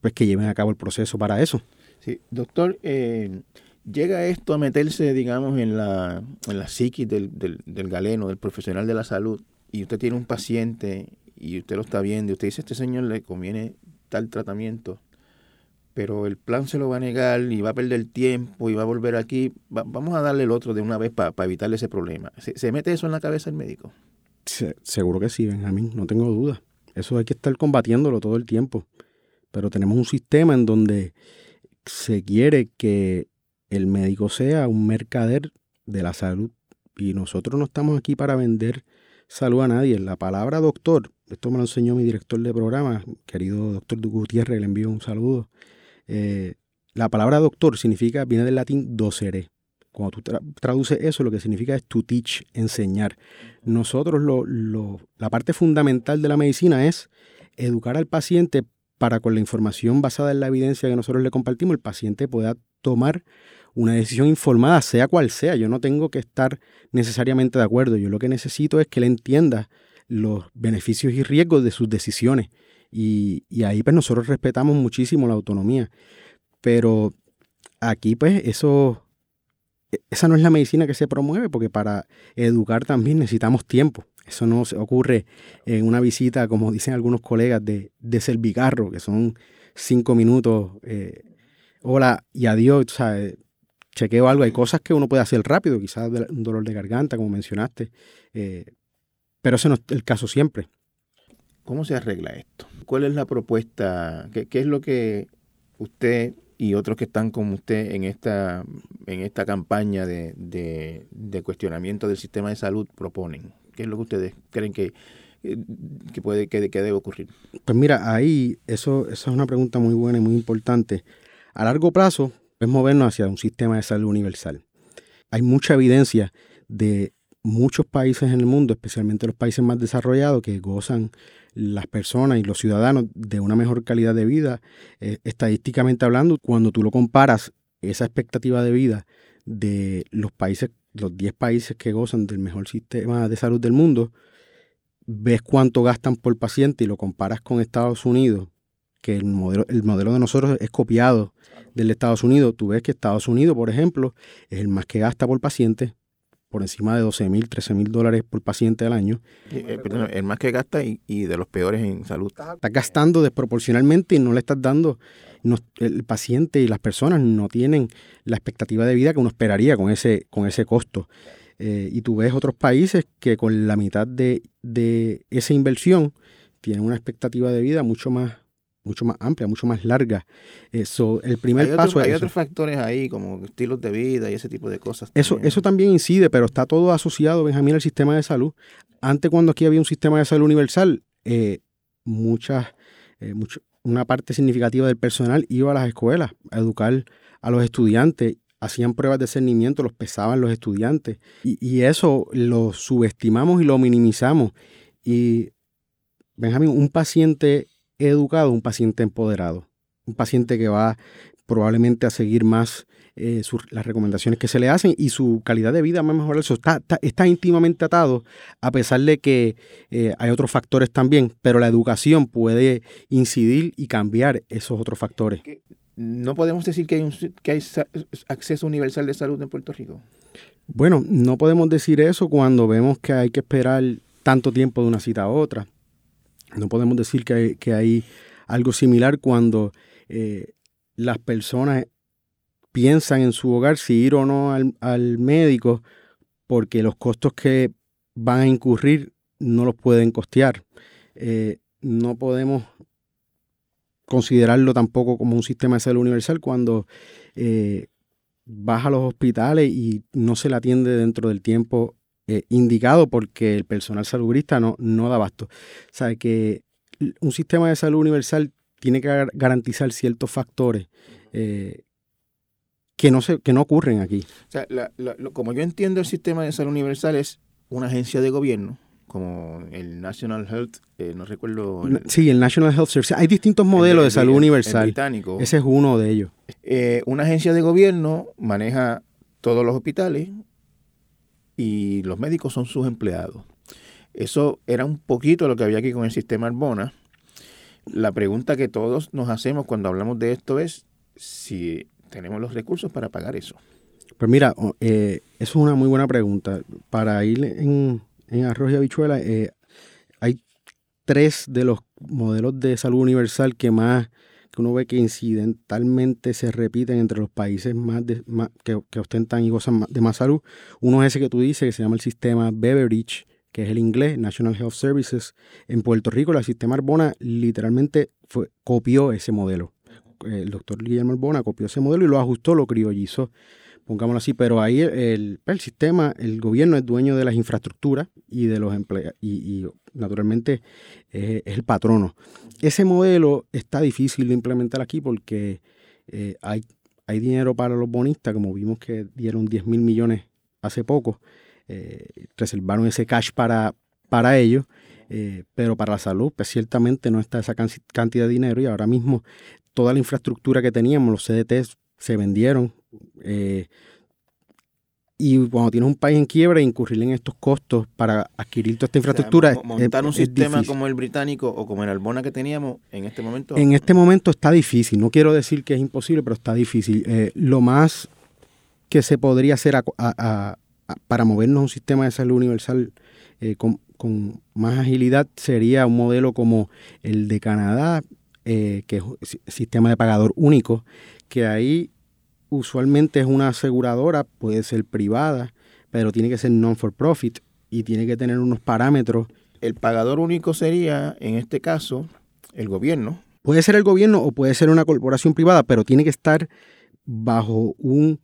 pues que lleven a cabo el proceso para eso. Sí, doctor, eh, llega esto a meterse, digamos, en la, en la psiquis del, del, galeno, del profesional de la salud, y usted tiene un paciente y usted lo está viendo y usted dice, a este señor le conviene tal tratamiento, pero el plan se lo va a negar y va a perder tiempo y va a volver aquí, vamos a darle el otro de una vez para evitarle ese problema. ¿Se, mete eso en la cabeza el médico? seguro que sí, Benjamín, no tengo duda. Eso hay que estar combatiéndolo todo el tiempo. Pero tenemos un sistema en donde se quiere que el médico sea un mercader de la salud y nosotros no estamos aquí para vender salud a nadie. La palabra doctor, esto me lo enseñó mi director de programa, querido doctor Gutiérrez, le envío un saludo. Eh, la palabra doctor significa, viene del latín docere. Cuando tú traduces eso, lo que significa es to teach, enseñar. Nosotros, lo, la parte fundamental de la medicina es educar al paciente para con la información basada en la evidencia que nosotros le compartimos, el paciente pueda tomar una decisión informada, sea cual sea. Yo no tengo que estar necesariamente de acuerdo. Yo lo que necesito es que él entienda los beneficios y riesgos de sus decisiones. Y, ahí pues nosotros respetamos muchísimo la autonomía. Pero aquí pues eso, e, esa no es la medicina que se promueve, porque para educar también necesitamos tiempo. Eso no se ocurre en una visita, como dicen algunos colegas, de, de servicarro, que son cinco minutos, eh, hola y adiós, ¿sabes? chequeo algo. Hay cosas que uno puede hacer rápido, quizás un dolor de garganta, como mencionaste, eh, pero ese no es el caso siempre. ¿Cómo se arregla esto? ¿Cuál es la propuesta? ¿Qué, es lo que usted y otros que están como usted en esta, en esta campaña de, de, cuestionamiento del sistema de salud proponen? ¿Qué es lo que ustedes creen que, eh, que puede, que, debe ocurrir? Pues mira, ahí eso, eso es una pregunta muy buena y muy importante. A largo plazo, es movernos hacia un sistema de salud universal. Hay mucha evidencia de muchos países en el mundo, especialmente los países más desarrollados, que gozan las personas y los ciudadanos de una mejor calidad de vida. Eh, estadísticamente hablando, cuando tú lo comparas, esa expectativa de vida de los países, los 10 países que gozan del mejor sistema de salud del mundo, ves cuánto gastan por paciente y lo comparas con Estados Unidos, que el modelo, el modelo de nosotros es copiado del Estados Unidos. Tú ves que Estados Unidos, por ejemplo, es el más que gasta por paciente, por encima de 12 mil, 13 mil dólares por paciente al año. Eh, el más que gasta y, de los peores en salud. Estás gastando desproporcionalmente y no le estás dando, el paciente y las personas no tienen la expectativa de vida que uno esperaría con ese, con ese costo. Eh, y tú ves otros países que con la mitad de, de esa inversión tienen una expectativa de vida mucho más mucho más amplia, mucho más larga. Eso, el primer paso Hay otros factores ahí, como estilos de vida y ese tipo de cosas. Eso también. eso también incide, pero está todo asociado, Benjamín, al sistema de salud. Antes, cuando aquí había un sistema de salud universal, eh, muchas, eh, una parte significativa del personal iba a las escuelas a educar a los estudiantes hacían pruebas de cernimiento, los pesaban los estudiantes. Y, y, eso lo subestimamos y lo minimizamos. Y, Benjamín, un paciente educado, un paciente empoderado, un paciente que va probablemente a seguir más eh, las recomendaciones que se le hacen y su calidad de vida va a mejorar. Eso está, está, íntimamente atado, a pesar de que eh, hay otros factores también, pero la educación puede incidir y cambiar esos otros factores. ¿No podemos decir que hay, que hay acceso universal de salud en Puerto Rico? Bueno, no podemos decir eso cuando vemos que hay que esperar tanto tiempo de una cita a otra. No podemos decir que hay, algo similar cuando eh, las personas piensan en su hogar si ir o no al, médico porque los costos que van a incurrir no los pueden costear. Eh, no podemos considerarlo tampoco como un sistema de salud universal cuando eh, vas a los hospitales y no se le atiende dentro del tiempo eh, indicado porque el personal salubrista no, no da abasto. O sea, que un sistema de salud universal tiene que garantizar ciertos factores. Eh, que no, se, que no ocurren aquí. O sea, como yo entiendo el sistema de salud universal es una agencia de gobierno como el National Health, eh, no recuerdo. Sí, el National Health Service. Hay distintos modelos de salud universal. británico. Ese es uno de ellos. Eh, una agencia de gobierno maneja todos los hospitales y los médicos son sus empleados. Eso era un poquito lo que había aquí con el sistema Arbona. La pregunta que todos nos hacemos cuando hablamos de esto es si tenemos los recursos para pagar eso. Pues mira, eh, es una muy buena pregunta. Para ir en, en arroz y habichuela, eh, hay tres de los modelos de salud universal que más que uno ve que incidentalmente se repiten entre los países más, que, ostentan y gozan de más salud. Uno es ese que tú dices, que se llama el sistema Beveridge, que es el inglés, National Health Services. En Puerto Rico, el sistema Arbona literalmente copió ese modelo. El doctor Guillermo Arbona copió ese modelo y lo ajustó, lo criollizó pongámoslo así, pero ahí el, sistema, el gobierno es dueño de las infraestructuras y de los y, naturalmente es el patrono. Ese modelo está difícil de implementar aquí porque eh, hay, hay dinero para los bonistas, como vimos que dieron 10 mil millones hace poco, eh, reservaron ese cash para, para ellos. Eh, pero para la salud, pues ciertamente no está esa cantidad de dinero y ahora mismo toda la infraestructura que teníamos, los CDTs se vendieron, eh, y cuando tienes un país en quiebra, incurrir en estos costos para adquirir toda esta infraestructura. montar un sistema como el británico o como el Albona que teníamos en este momento. En este momento está difícil. No quiero decir que es imposible, pero está difícil. Eh, lo más que se podría hacer para movernos a un sistema de salud universal eh, con, más agilidad sería un modelo como el de Canadá, que es un sistema de pagador único, que ahí usualmente es una aseguradora, puede ser privada, pero tiene que ser non-for profit y tiene que tener unos parámetros. El pagador único sería, en este caso, el gobierno. Puede ser el gobierno o puede ser una corporación privada, pero tiene que estar bajo un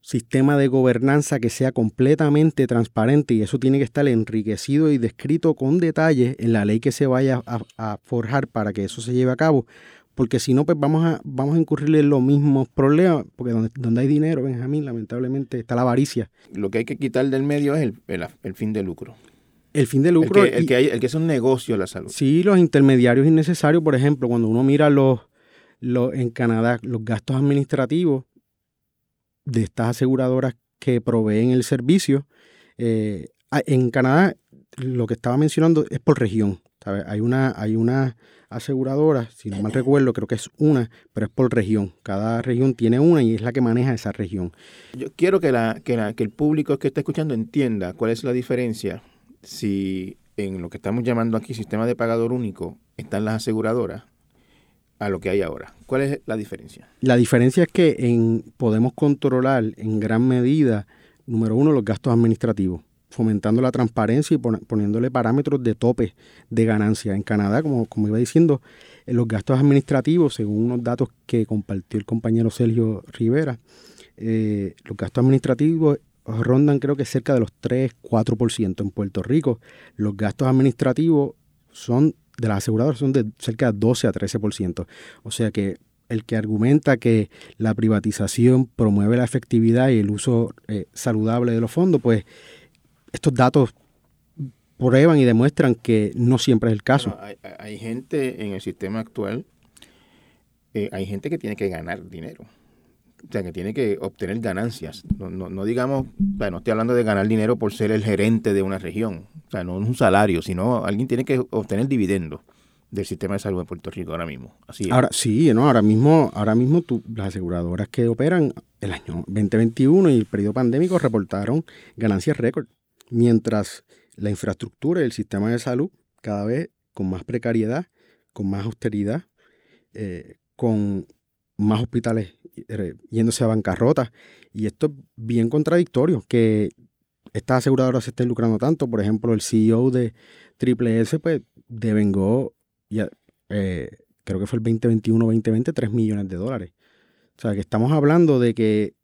sistema de gobernanza que sea completamente transparente y eso tiene que estar enriquecido y descrito con detalle en la ley que se vaya a, a forjar para que eso se lleve a cabo, porque si no, pues vamos a, vamos a incurrir en los mismos problemas, porque donde, donde hay dinero, Benjamín, lamentablemente está la avaricia. Lo que hay que quitar del medio es el, fin de lucro. El fin de lucro. El que, el que, hay, el que es un negocio la salud. Sí, los intermediarios innecesarios, por ejemplo, cuando uno mira los, los en Canadá, los gastos administrativos de estas aseguradoras que proveen el servicio, eh, en Canadá lo que estaba mencionando es por región. Hay una, hay una aseguradora, si no mal recuerdo, creo que es una, pero es por región. Cada región tiene una y es la que maneja esa región. Yo quiero que, la, que, la, que el público que está escuchando entienda cuál es la diferencia si en lo que estamos llamando aquí sistema de pagador único están las aseguradoras a lo que hay ahora. ¿Cuál es la diferencia? La diferencia es que en, podemos controlar en gran medida, número uno, los gastos administrativos fomentando la transparencia y poniéndole parámetros de tope de ganancia. En Canadá, como, como iba diciendo, los gastos administrativos, según unos datos que compartió el compañero Sergio Rivera, eh, los gastos administrativos rondan creo que cerca de los 3, 4%. En Puerto Rico, los gastos administrativos son de las aseguradoras son de cerca de 12 a 13%. O sea que el que argumenta que la privatización promueve la efectividad y el uso eh, saludable de los fondos, pues estos datos prueban y demuestran que no siempre es el caso. hay, gente en el sistema actual, eh, hay gente que tiene que ganar dinero. O sea, que tiene que obtener ganancias. No, no, digamos, no estoy hablando de ganar dinero por ser el gerente de una región. O sea, no es un salario, sino alguien tiene que obtener dividendos del sistema de salud de Puerto Rico ahora mismo. Así Ahora sí, no, ahora mismo, ahora mismo tú, las aseguradoras que operan el año 2021 y el periodo pandémico reportaron ganancias récord mientras la infraestructura y el sistema de salud cada vez con más precariedad, con más austeridad, eh, con más hospitales eh, yéndose a bancarrota. Y esto es bien contradictorio, que estas aseguradoras se estén lucrando tanto. Por ejemplo, el CEO de Triple S, pues, devengó, eh, creo que fue el 2021-2020, 3 millones de dólares. O sea, que estamos hablando de que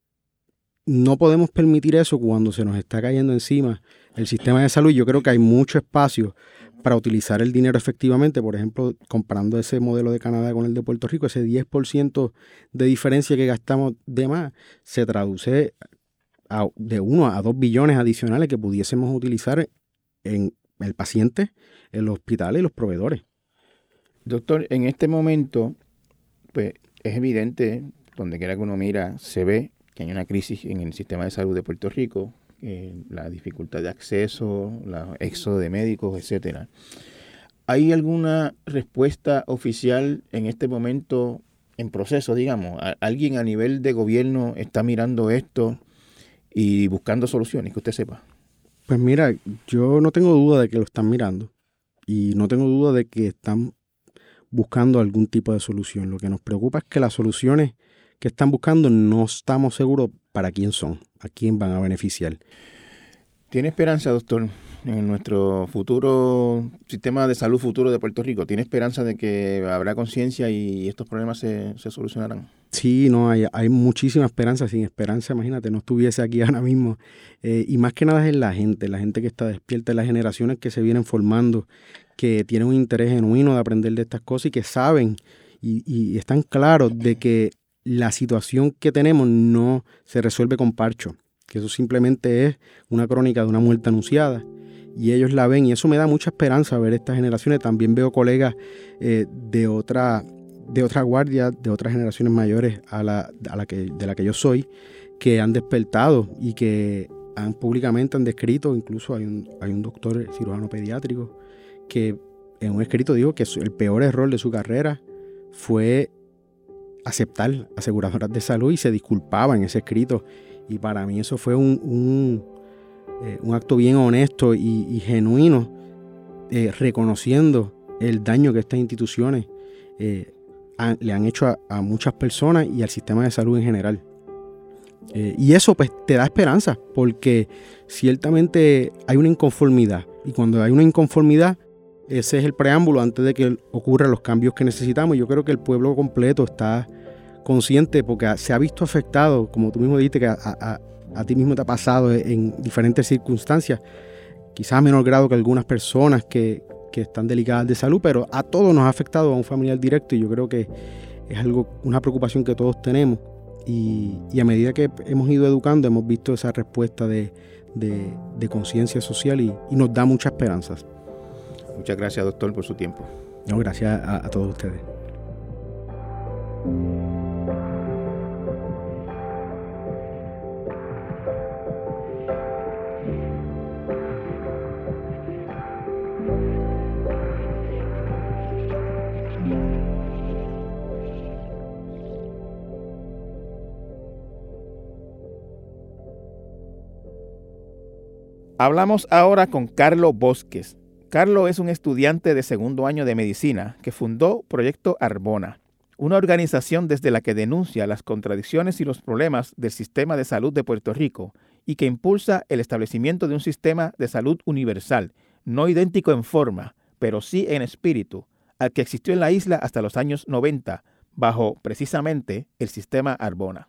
no podemos permitir eso cuando se nos está cayendo encima el sistema de salud. Yo creo que hay mucho espacio para utilizar el dinero efectivamente, por ejemplo, comparando ese modelo de Canadá con el de Puerto Rico, ese 10% de diferencia que gastamos de más se traduce de 1 a 2 billones adicionales que pudiésemos utilizar en el paciente, el hospital y los proveedores. Doctor, en este momento, pues es evidente, donde quiera que uno mira, se ve que hay una crisis en el sistema de salud de Puerto Rico, eh, la dificultad de acceso, la éxodo de médicos, etcétera. ¿Hay alguna respuesta oficial en este momento en proceso, digamos? ¿Alguien a nivel de gobierno está mirando esto y buscando soluciones, que usted sepa? Pues mira, yo no tengo duda de que lo están mirando y no tengo duda de que están buscando algún tipo de solución. Lo que nos preocupa es que las soluciones que están buscando no estamos seguros para quién son, a quién van a beneficiar. ¿Tiene esperanza, doctor, en nuestro futuro sistema de salud futuro de Puerto Rico? ¿Tiene esperanza de que habrá conciencia y estos problemas se, solucionarán? Sí, no, hay, hay, muchísima esperanza. Sin esperanza, imagínate, no estuviese aquí [laughs] ahora mismo. Eh, y más que nada es la gente, la gente que está despierta, las generaciones que se vienen formando, que tienen un interés genuino de aprender de estas cosas y que saben y, y están claros de que la situación que tenemos no se resuelve con parcho que eso simplemente es una crónica de una muerte anunciada. Y ellos la ven y eso me da mucha esperanza ver estas generaciones. También veo colegas eh, de, otra, de otra guardia, de otras generaciones mayores a la, a la que, de la que yo soy, que han despertado y que han públicamente han descrito, incluso hay un, hay un doctor cirujano pediátrico que en un escrito dijo que el peor error de su carrera fue aceptar aseguradoras de salud y se disculpaba en ese escrito y para mí eso fue un, un, eh, acto bien honesto y, genuino, eh, reconociendo el daño que estas instituciones eh, le han hecho a, muchas personas y al sistema de salud en general. y eso pues te da esperanza, porque ciertamente hay una inconformidad. Y cuando hay una inconformidad, ese es el preámbulo antes de que ocurran los cambios que necesitamos. Yo creo que el pueblo completo está consciente porque se ha visto afectado, como tú mismo dijiste, que a, ti mismo te ha pasado en diferentes circunstancias, quizás a menor grado que algunas personas que, están delicadas de salud, pero a todos nos ha afectado a un familiar directo y yo creo que es algo, una preocupación que todos tenemos. Y, a medida que hemos ido educando, hemos visto esa respuesta de, conciencia social y, nos da muchas esperanzas. Muchas gracias, doctor, por su tiempo. No, gracias a todos ustedes. Hablamos ahora con Carlos Bosques. Carlos es un estudiante de segundo año de medicina que fundó Proyecto Arbona, una organización desde la que denuncia las contradicciones y los problemas del sistema de salud de Puerto Rico y que impulsa el establecimiento de un sistema de salud universal, no idéntico en forma, pero sí en espíritu, al que existió en la isla hasta los años 90, bajo precisamente el sistema Arbona.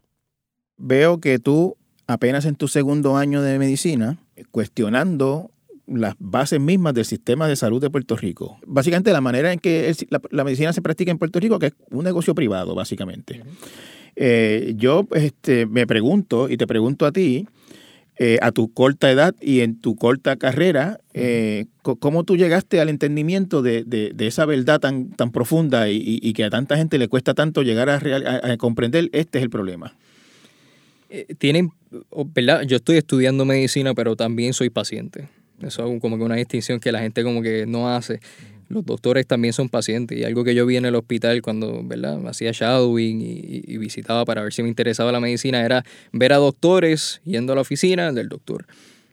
Veo que tú apenas en tu segundo año de medicina, cuestionando las bases mismas del sistema de salud de Puerto Rico. Básicamente la manera en que la, medicina se practica en Puerto Rico, que es un negocio privado, básicamente. Eh, yo este, me pregunto, y te pregunto a ti, eh, a tu corta edad y en tu corta carrera, eh, ¿cómo tú llegaste al entendimiento de, esa verdad tan, tan profunda y, que a tanta gente le cuesta tanto llegar a comprender este es el problema? Eh, tienen, ¿verdad? Yo estoy estudiando medicina, pero también soy paciente. Eso es como que una distinción que la gente como que no hace. Los doctores también son pacientes y algo que yo vi en el hospital cuando ¿verdad? hacía shadowing y, visitaba para ver si me interesaba la medicina era ver a doctores yendo a la oficina del doctor.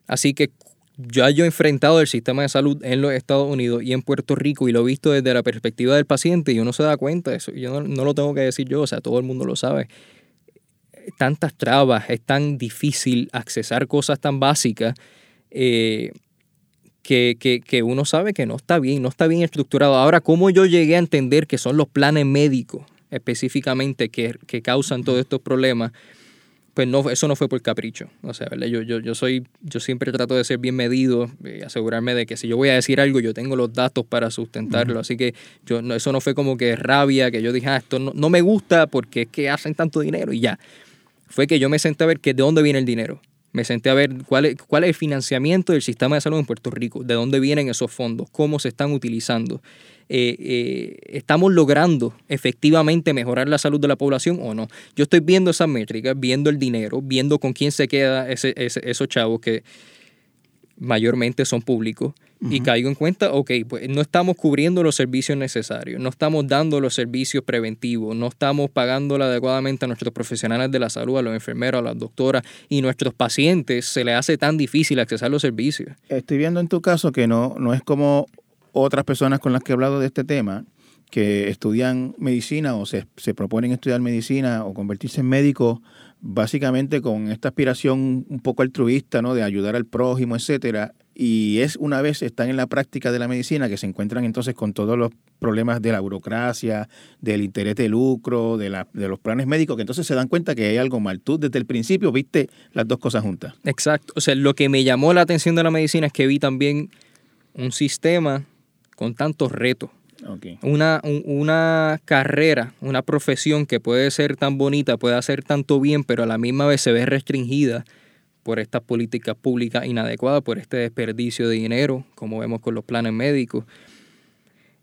Así que ya yo he enfrentado el sistema de salud en los Estados Unidos y en Puerto Rico y lo he visto desde la perspectiva del paciente y uno se da cuenta de eso. Yo no, no, lo tengo que decir yo, o sea, todo el mundo lo sabe tantas trabas, es tan difícil accesar cosas tan básicas eh, que, uno sabe que no está bien, no está bien estructurado. Ahora, ¿cómo yo llegué a entender que son los planes médicos específicamente que, causan todos estos problemas? pues no, eso no fue por capricho. O sea, ¿verdad? Yo, yo, yo, soy, yo siempre trato de ser bien medido y asegurarme de que si yo voy a decir algo, yo tengo los datos para sustentarlo. Así que yo, no, eso no fue como que rabia, que yo dije, ah, esto no, no me gusta porque es que hacen tanto dinero y ya. Fue que yo me senté a ver que de dónde viene el dinero. Me senté a ver cuál es, cuál es el financiamiento del sistema de salud en Puerto Rico, de dónde vienen esos fondos, cómo se están utilizando. Eh, eh, ¿Estamos logrando efectivamente mejorar la salud de la población o no? Yo estoy viendo esas métricas, viendo el dinero, viendo con quién se queda ese, esos chavos que mayormente son públicos y caigo en cuenta, ok, pues no estamos cubriendo los servicios necesarios, no estamos dando los servicios preventivos, no estamos pagando adecuadamente a nuestros profesionales de la salud, a los enfermeros, a las doctoras y nuestros pacientes se les hace tan difícil accesar los servicios. Estoy viendo en tu caso que no, no es como otras personas con las que he hablado de este tema, que estudian medicina o se, se proponen estudiar medicina o convertirse en médico básicamente con esta aspiración un poco altruista, ¿no? De ayudar al prójimo, etcétera. Y es una vez están en la práctica de la medicina que se encuentran entonces con todos los problemas de la burocracia, del interés de lucro, de, la, de los planes médicos, que entonces se dan cuenta que hay algo mal. Tú desde el principio viste las dos cosas juntas. Exacto. O sea, lo que me llamó la atención de la medicina es que vi también un sistema con tantos retos una, una carrera, una profesión que puede ser tan bonita, puede hacer tanto bien, pero a la misma vez se ve restringida por estas políticas públicas inadecuadas, por este desperdicio de dinero, como vemos con los planes médicos.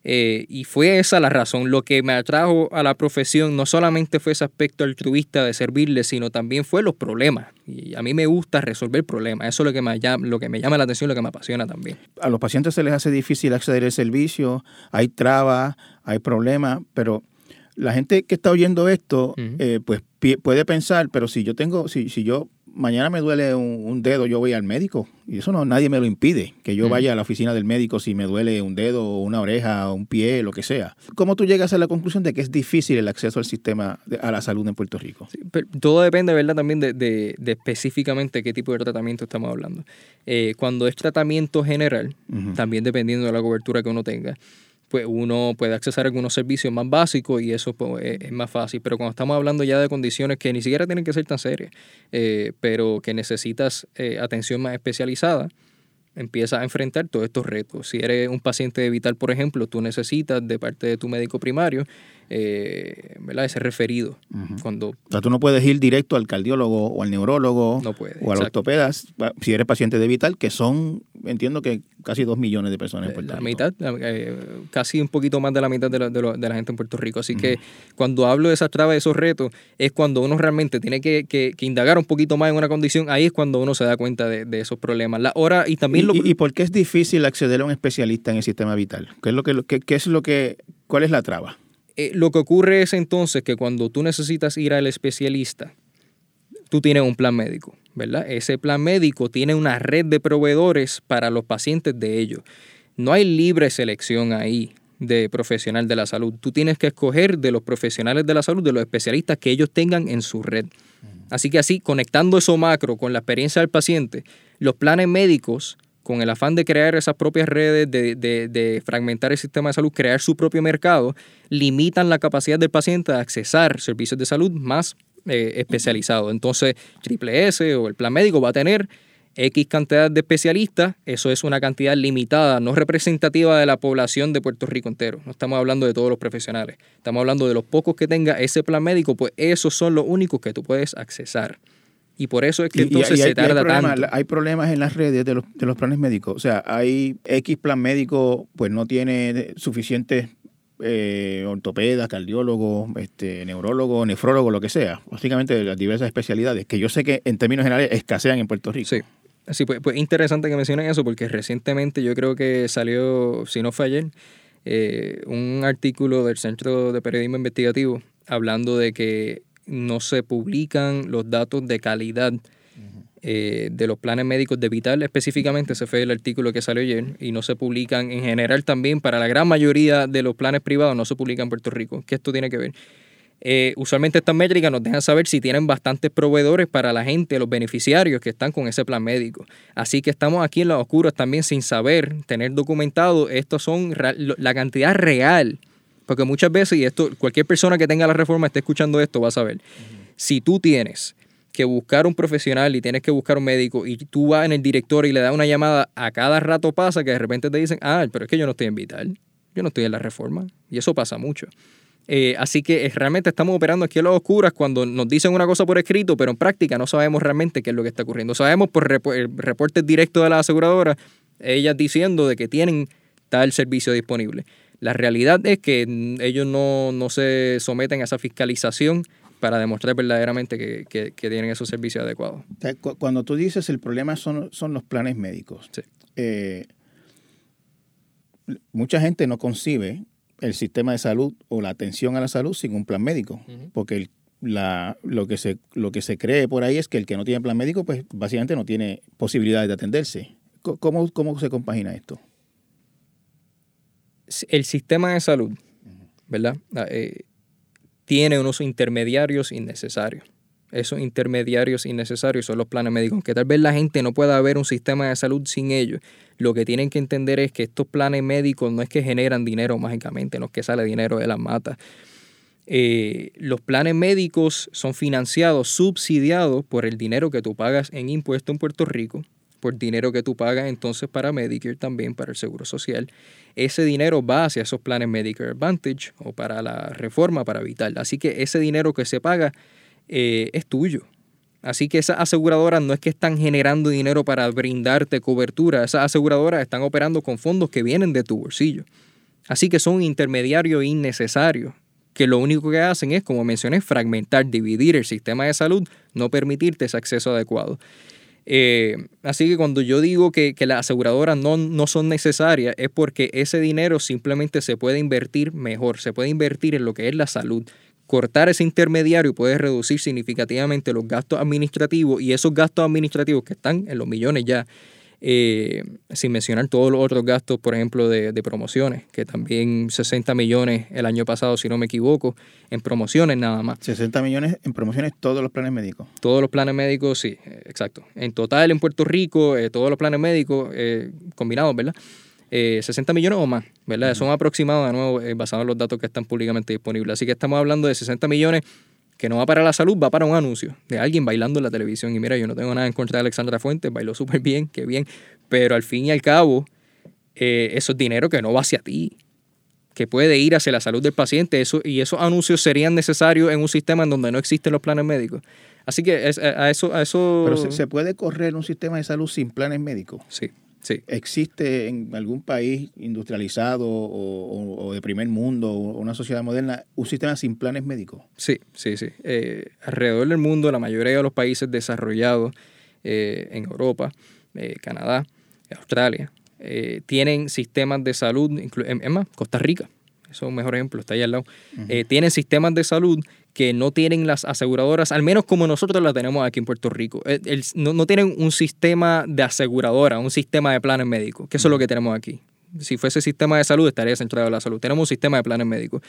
Eh, y fue esa la razón. Lo que me atrajo a la profesión no solamente fue ese aspecto altruista de servirle, sino también fue los problemas. Y a mí me gusta resolver problemas. Eso es lo que me llama, lo que me llama la atención, lo que me apasiona también. A los pacientes se les hace difícil acceder al servicio, hay trabas, hay problemas, pero la gente que está oyendo esto, eh, pues puede pensar, pero si yo tengo, si, si yo mañana me duele un, dedo, yo voy al médico. Y eso no, nadie me lo impide, que yo vaya a la oficina del médico si me duele un dedo, una oreja, un pie, lo que sea. ¿Cómo tú llegas a la conclusión de que es difícil el acceso al sistema, a la salud en Puerto Rico? todo depende, ¿verdad? También de, de, específicamente qué tipo de tratamiento estamos hablando. Eh, cuando es tratamiento general, también dependiendo de la cobertura que uno tenga, pues uno puede accesar a algunos servicios más básicos y eso pues, es, más fácil. Pero cuando estamos hablando ya de condiciones que ni siquiera tienen que ser tan serias, eh, pero que necesitas eh, atención más especializada, empiezas a enfrentar todos estos retos. Si eres un paciente vital, por ejemplo, tú necesitas de parte de tu médico primario eh, ¿verdad? ese referido. Cuando, o sea, tú no puedes ir directo al cardiólogo o al neurólogo o al ortopeda si eres paciente de vital, que son, entiendo que casi dos millones de personas en Puerto la Mitad, eh, casi un poquito más de la mitad de la, de, la gente en Puerto Rico. Así que cuando hablo de esas trabas, de esos retos, es cuando uno realmente tiene que, que, indagar un poquito más en una condición, ahí es cuando uno se da cuenta de, de esos problemas. La hora y también ¿Y, lo... ¿Y, por qué es difícil acceder a un especialista en el sistema vital? ¿Qué es lo que, qué, qué es lo que, cuál es la traba? Eh, lo que ocurre es entonces que cuando tú necesitas ir al especialista, tú tienes un plan médico, ¿verdad? Ese plan médico tiene una red de proveedores para los pacientes de ellos. No hay libre selección ahí de profesional de la salud. Tú tienes que escoger de los profesionales de la salud, de los especialistas que ellos tengan en su red. Así que así, conectando eso macro con la experiencia del paciente, los planes médicos con el afán de crear esas propias redes, de, fragmentar el sistema de salud, crear su propio mercado, limitan la capacidad del paciente de accesar servicios de salud más eh, especializados. Entonces, Triple S o el plan médico va a tener X cantidad de especialistas, eso es una cantidad limitada, no representativa de la población de Puerto Rico entero. No estamos hablando de todos los profesionales, estamos hablando de los pocos que tenga ese plan médico, pues esos son los únicos que tú puedes accesar. Y por eso es que entonces se tarda hay tanto. Hay problemas en las redes de los, de los planes médicos. O sea, hay X plan médico, pues no tiene suficientes eh, ortopedas, cardiólogos, este, neurólogos, nefrólogos, lo que sea. Básicamente las diversas especialidades, que yo sé que en términos generales escasean en Puerto Rico. Sí. Sí, pues, pues interesante que mencionen eso, porque recientemente yo creo que salió, si no fue ayer, eh, un artículo del Centro de Periodismo Investigativo hablando de que no se publican los datos de calidad eh, de los planes médicos de Vital específicamente, ese fue el artículo que salió ayer, y no se publican en general también, para la gran mayoría de los planes privados no se publican en Puerto Rico. ¿Qué esto tiene que ver? Eh, usualmente estas métricas nos dejan saber si tienen bastantes proveedores para la gente, los beneficiarios que están con ese plan médico. Así que estamos aquí en los oscuros también sin saber, tener documentado, estos son la cantidad real porque muchas veces, y esto cualquier persona que tenga la reforma esté escuchando esto va a saber, si tú tienes que buscar un profesional y tienes que buscar un médico y tú vas en el director y le das una llamada, a cada rato pasa que de repente te dicen, ah, pero es que yo no estoy en Vital, yo no estoy en la reforma. Y eso pasa mucho. Eh, así que eh, realmente estamos operando aquí a las oscuras cuando nos dicen una cosa por escrito, pero en práctica no sabemos realmente qué es lo que está ocurriendo. Sabemos por reportes directos de la aseguradora, ellas diciendo de que tienen tal servicio disponible. La realidad es que mm, ellos no, no se someten a esa fiscalización para demostrar verdaderamente que, tienen esos servicios adecuados. Cuando tú dices el problema son, son los planes médicos, eh, mucha gente no concibe el sistema de salud o la atención a la salud sin un plan médico, porque la, lo, que se, lo que se cree por ahí es que el que no tiene plan médico, pues básicamente no tiene posibilidades de atenderse. ¿Cómo, cómo se compagina esto? El sistema de salud, ¿verdad? Ah, eh, tiene unos intermediarios innecesarios. Esos intermediarios innecesarios son los planes médicos, que tal vez la gente no pueda ver un sistema de salud sin ellos. Lo que tienen que entender es que estos planes médicos no es que generan dinero mágicamente, no es que sale dinero de las matas. Eh, los planes médicos son financiados, subsidiados por el dinero que tú pagas en impuesto en Puerto Rico, por dinero que tú pagas entonces para Medicare también, para el Seguro Social. Ese dinero va hacia esos planes Medicare Advantage o para la reforma para Vital. Así que ese dinero que se paga eh, es tuyo. Así que esas aseguradoras no es que están generando dinero para brindarte cobertura, esas aseguradoras están operando con fondos que vienen de tu bolsillo. Así que son un intermediario innecesario, que lo único que hacen es, como mencioné, fragmentar, dividir el sistema de salud, no permitirte ese acceso adecuado. Eh, así que cuando yo digo que, las aseguradoras no, no, son necesarias es porque ese dinero simplemente se puede invertir mejor, se puede invertir en lo que es la salud. Cortar ese intermediario puede reducir significativamente los gastos administrativos y esos gastos administrativos que están en los millones ya eh, sin mencionar todos los otros gastos, por ejemplo, de, promociones, que también 60 millones el año pasado, si no me equivoco, en promociones nada más. 60 millones en promociones todos los planes médicos. Todos los planes médicos, sí, eh, exacto. En total en Puerto Rico, eh, todos los planes médicos combinados, ¿verdad? 60 millones o más, ¿verdad? Son aproximados, de nuevo, basados en los datos que están públicamente disponibles. Así que estamos hablando de 60 millones que no va para la salud, va para un anuncio de alguien bailando en la televisión. Y mira, yo no tengo nada en contra de Alexandra Fuentes, bailó súper bien, qué bien, pero al fin y al cabo, eh, eso es dinero que no va hacia ti, que puede ir hacia la salud del paciente, eso, y esos anuncios serían necesarios en un sistema en donde no existen los planes médicos. Así que a, eso, a eso... Pero se puede correr un sistema de salud sin planes médicos. Sí. ¿Existe en algún país industrializado o, de primer mundo o una sociedad moderna un sistema sin planes médicos? Sí, sí, sí. Eh, alrededor del mundo, la mayoría de los países desarrollados eh, en Europa, eh, Canadá, Australia, tienen sistemas de salud, es más, Costa Rica, eso es un mejor ejemplo, está ahí al lado, tienen sistemas de salud que no tienen las aseguradoras, al menos como nosotros la tenemos aquí en Puerto Rico. no, tienen un sistema de aseguradora, un sistema de planes médicos, que eso es lo que tenemos aquí. Si fuese sistema de salud, estaría centrado en la salud. Tenemos un sistema de planes médicos.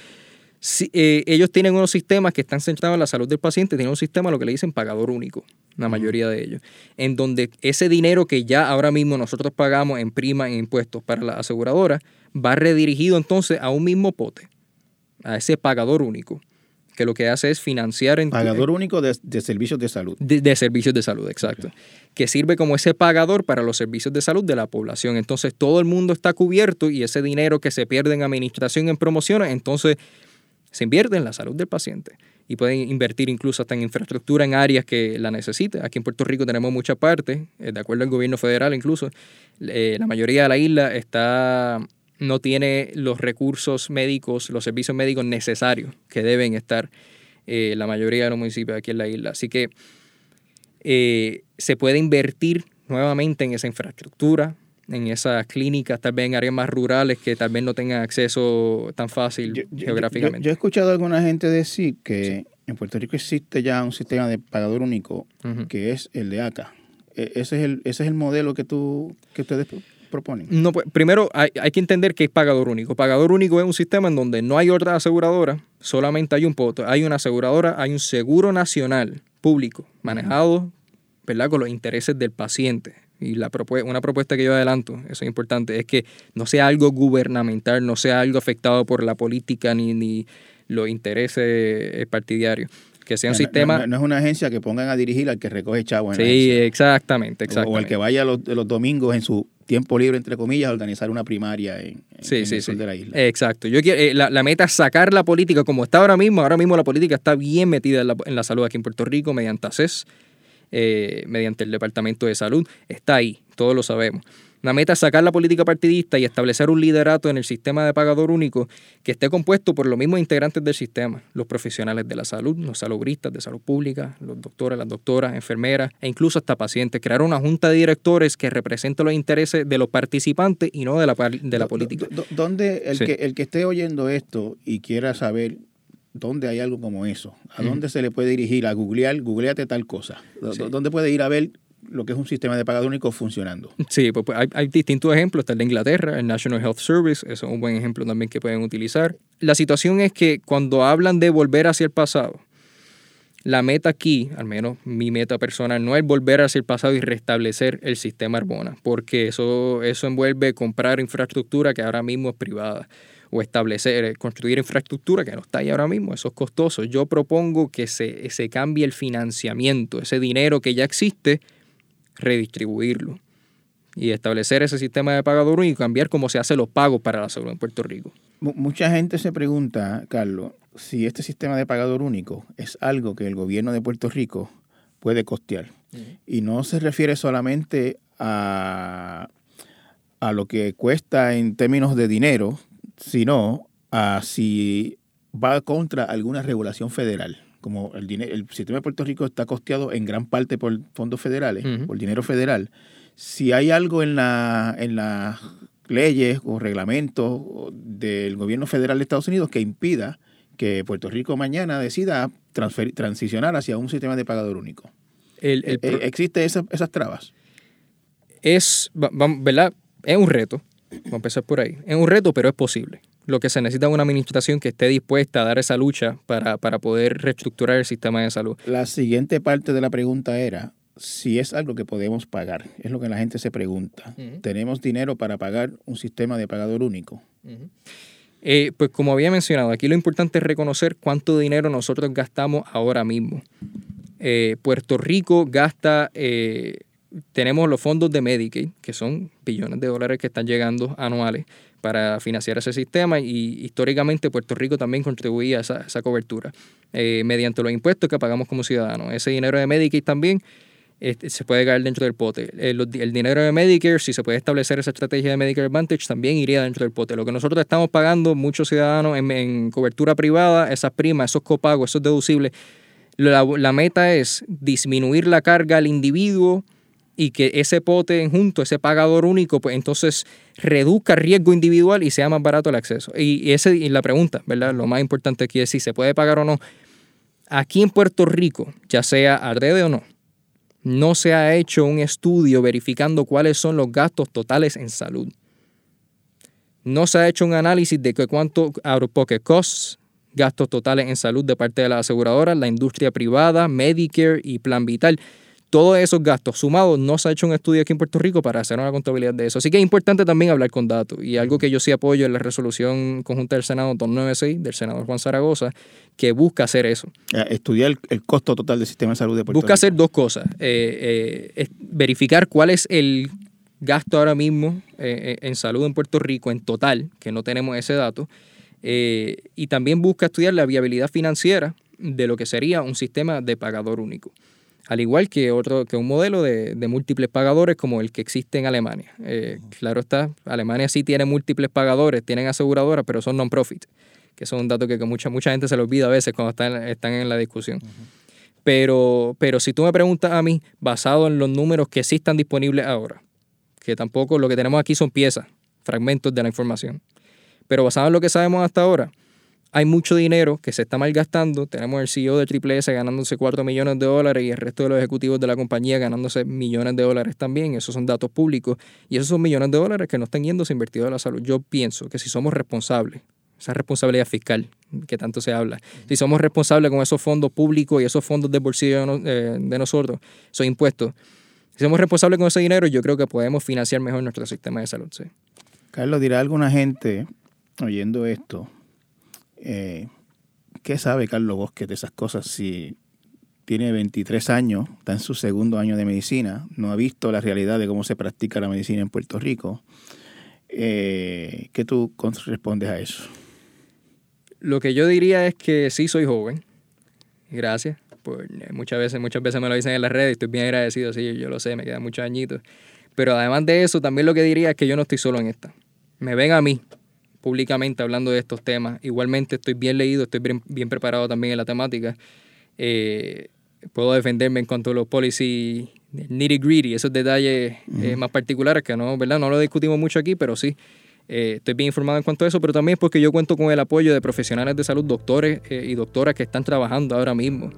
Si, eh, ellos tienen unos sistemas que están centrados en la salud del paciente, tienen un sistema, lo que le dicen pagador único, la mayoría de ellos, en donde ese dinero que ya ahora mismo nosotros pagamos en prima, en impuestos para la aseguradora, va redirigido entonces a un mismo pote, a ese pagador único que lo que hace es financiar... En pagador único de, servicios de salud. De, servicios de salud, exacto. Que sirve como ese pagador para los servicios de salud de la población. Entonces todo el mundo está cubierto y ese dinero que se pierde en administración, en promociones, entonces se invierte en la salud del paciente. Y pueden invertir incluso hasta en infraestructura en áreas que la necesite. Aquí en Puerto Rico tenemos mucha parte, eh, de acuerdo al gobierno federal incluso, eh, la mayoría de la isla está no tiene los recursos médicos, los servicios médicos necesarios que deben estar eh, la mayoría de los municipios aquí en la isla. Así que eh, se puede invertir nuevamente en esa infraestructura, en esas clínicas, tal vez en áreas más rurales que tal vez no tengan acceso tan fácil geográficamente. Yo, he escuchado a alguna gente decir que en Puerto Rico existe ya un sistema de pagador único, que es el de ACA. E, ese es el, ese es el modelo que tú que ustedes proponen? No, pues, primero hay, que entender que es pagador único. Pagador único es un sistema en donde no hay otra aseguradora, solamente hay un poto. Hay una aseguradora, hay un seguro nacional público manejado ¿verdad? con los intereses del paciente. Y la una propuesta que yo adelanto, eso es importante, es que no sea algo gubernamental, no sea algo afectado por la política ni, ni los intereses partidarios que sea un No, sistema... No, no es una agencia que pongan a dirigir al que recoge chavos en sí, exactamente, exactamente. O el que vaya los, los domingos en su tiempo libre, entre comillas, a organizar una primaria en, en- Sí, en sí, el sur sí. de la isla. Exacto. Yo quiero, eh, la, la meta es sacar la política como está ahora mismo. Ahora mismo la política está bien metida en la, en la salud aquí en Puerto Rico mediante ACES, eh, mediante el Departamento de Salud. Está ahí, todos lo sabemos. La meta es sacar la política partidista y establecer un liderato en el sistema de pagador único que esté compuesto por los mismos integrantes del sistema, los profesionales de la salud, los salubristas de salud pública, los doctores, las doctoras, enfermeras e incluso hasta pacientes. Crear una junta de directores que represente los intereses de los participantes y no de la, de la política. ¿Dónde el, Sí. que, el que esté oyendo esto y quiera saber dónde hay algo como eso, a dónde se le puede dirigir a googlear, googleate tal cosa? Sí. ¿Dónde puede ir a ver lo que es un sistema de pagador único funcionando? Sí, pues, pues, hay, hay distintos ejemplos. Está el de Inglaterra, el National Health Service, eso es un buen ejemplo también que pueden utilizar. La situación es que cuando hablan de volver hacia el pasado, la meta aquí, al menos mi meta personal, no es volver hacia el pasado y restablecer el sistema Arbona, porque eso, eso envuelve comprar infraestructura que ahora mismo es privada o establecer, eh, construir infraestructura que no está ahí ahora mismo, eso es costoso. Yo propongo que se, se cambie el financiamiento, ese dinero que ya existe, redistribuirlo y establecer ese sistema de pagador único y cambiar cómo se hacen los pagos para la salud en Puerto Rico. Mu- Mucha gente se pregunta, Carlos, si este sistema de pagador único es algo que el gobierno de Puerto Rico puede costear. Y no se refiere solamente a, a lo que cuesta en términos de dinero, sino a si va contra alguna regulación federal. Como el, el sistema de Puerto Rico está costeado en gran parte por fondos federales, por dinero federal. Si hay algo en la en las leyes o reglamentos del gobierno federal de Estados Unidos que impida que Puerto Rico mañana decida transicionar hacia un sistema de pagador único. El, Eh, ¿Existe esa- esas trabas? es, ¿verdad? Es un reto, vamos a empezar por ahí. Es un reto, pero es posible. Lo que se necesita es una administración que esté dispuesta a dar esa lucha para, para poder reestructurar el sistema de salud. La siguiente parte de la pregunta era si es algo que podemos pagar. Es lo que la gente se pregunta. ¿Tenemos dinero para pagar un sistema de pagador único? Eh, pues como había mencionado, aquí lo importante es reconocer cuánto dinero nosotros gastamos ahora mismo. Eh, Puerto Rico gasta, eh, tenemos los fondos de Medicaid, que son billones de dólares que están llegando anuales para financiar ese sistema y históricamente Puerto Rico también contribuía a esa, cobertura eh, mediante los impuestos que pagamos como ciudadanos. Ese dinero de Medicaid también este, se puede caer dentro del pote. El, los- el dinero de Medicare, si se puede establecer esa estrategia de Medicare Advantage, también iría dentro del pote. Lo que nosotros estamos pagando, muchos ciudadanos en, cobertura privada, esas primas, esos copagos, esos deducibles, la meta es disminuir la carga al individuo y que ese pote junto, ese pagador único, pues entonces reduzca riesgo individual y sea más barato el acceso. Y, ese, y la pregunta, ¿verdad? Lo más importante aquí es si se puede pagar o no. Aquí en Puerto Rico, ya sea adrede o no, no se ha hecho un estudio verificando cuáles son los gastos totales en salud. No se ha hecho un análisis de que cuánto out of pocket costs, gastos totales en salud de parte de las aseguradoras, la industria privada, Medicare y Plan Vital. Todos esos gastos sumados, no se ha hecho un estudio aquí en Puerto Rico para hacer una contabilidad de eso. Así que es importante también hablar con datos. Y algo que yo sí apoyo en la resolución conjunta del Senado 296 del senador Juan Zaragoza, que busca hacer eso. Eh, Estudiar el, el costo total del sistema de salud de Puerto Busca Rico. hacer dos cosas. Eh, eh, es verificar cuál es el gasto ahora mismo eh, en salud en Puerto Rico en total, que no tenemos ese dato. y también busca estudiar la viabilidad financiera de lo que sería un sistema de pagador único. Al igual que otro que un modelo de, de múltiples pagadores como el que existe en Alemania. Eh, claro está, Alemania sí tiene múltiples pagadores, tienen aseguradoras, pero son non-profit, que son un dato que, que mucha, mucha gente se le olvida a veces cuando están, están en la discusión. Pero, pero si tú me preguntas a mí, basado en los números que sí están disponibles ahora, que tampoco lo que tenemos aquí son piezas, fragmentos de la información, pero basado en lo que sabemos hasta ahora, hay mucho dinero que se está malgastando. Tenemos el CEO de Triple S ganándose 4 millones de dólares y el resto de los ejecutivos de la compañía ganándose millones de dólares también. Esos son datos públicos. Y esos son millones de dólares que no están yéndose invertidos en la salud. Yo pienso que si somos responsables, esa responsabilidad fiscal que tanto se habla, si somos responsables con esos fondos públicos y esos fondos del bolsillo de, no- eh, de nosotros, esos impuestos, si somos responsables con ese dinero, yo creo que podemos financiar mejor nuestro sistema de salud. Sí. Carlos, dirá alguna gente oyendo esto, eh, ¿qué sabe Carlos Bosque de esas cosas si tiene 23 años, está en su segundo año de medicina, no ha visto la realidad de cómo se practica la medicina en Puerto Rico? Eh, ¿Qué tú respondes a eso? Lo que yo diría es que sí soy joven. Gracias. muchas veces, muchas veces me lo dicen en las redes y estoy bien agradecido, sí, yo lo sé, me quedan muchos añitos. Pero además de eso, también lo que diría es que yo no estoy solo en esta. Me ven a mí públicamente hablando de estos temas. Igualmente estoy bien leído, estoy bien, preparado también en la temática. Eh, puedo defenderme en cuanto a los policy nitty gritty, esos detalles eh, más particulares que no, ¿verdad? No lo discutimos mucho aquí, pero sí. Eh, estoy bien informado en cuanto a eso, pero también es porque yo cuento con el apoyo de profesionales de salud, doctores eh, y doctoras que están trabajando ahora mismo,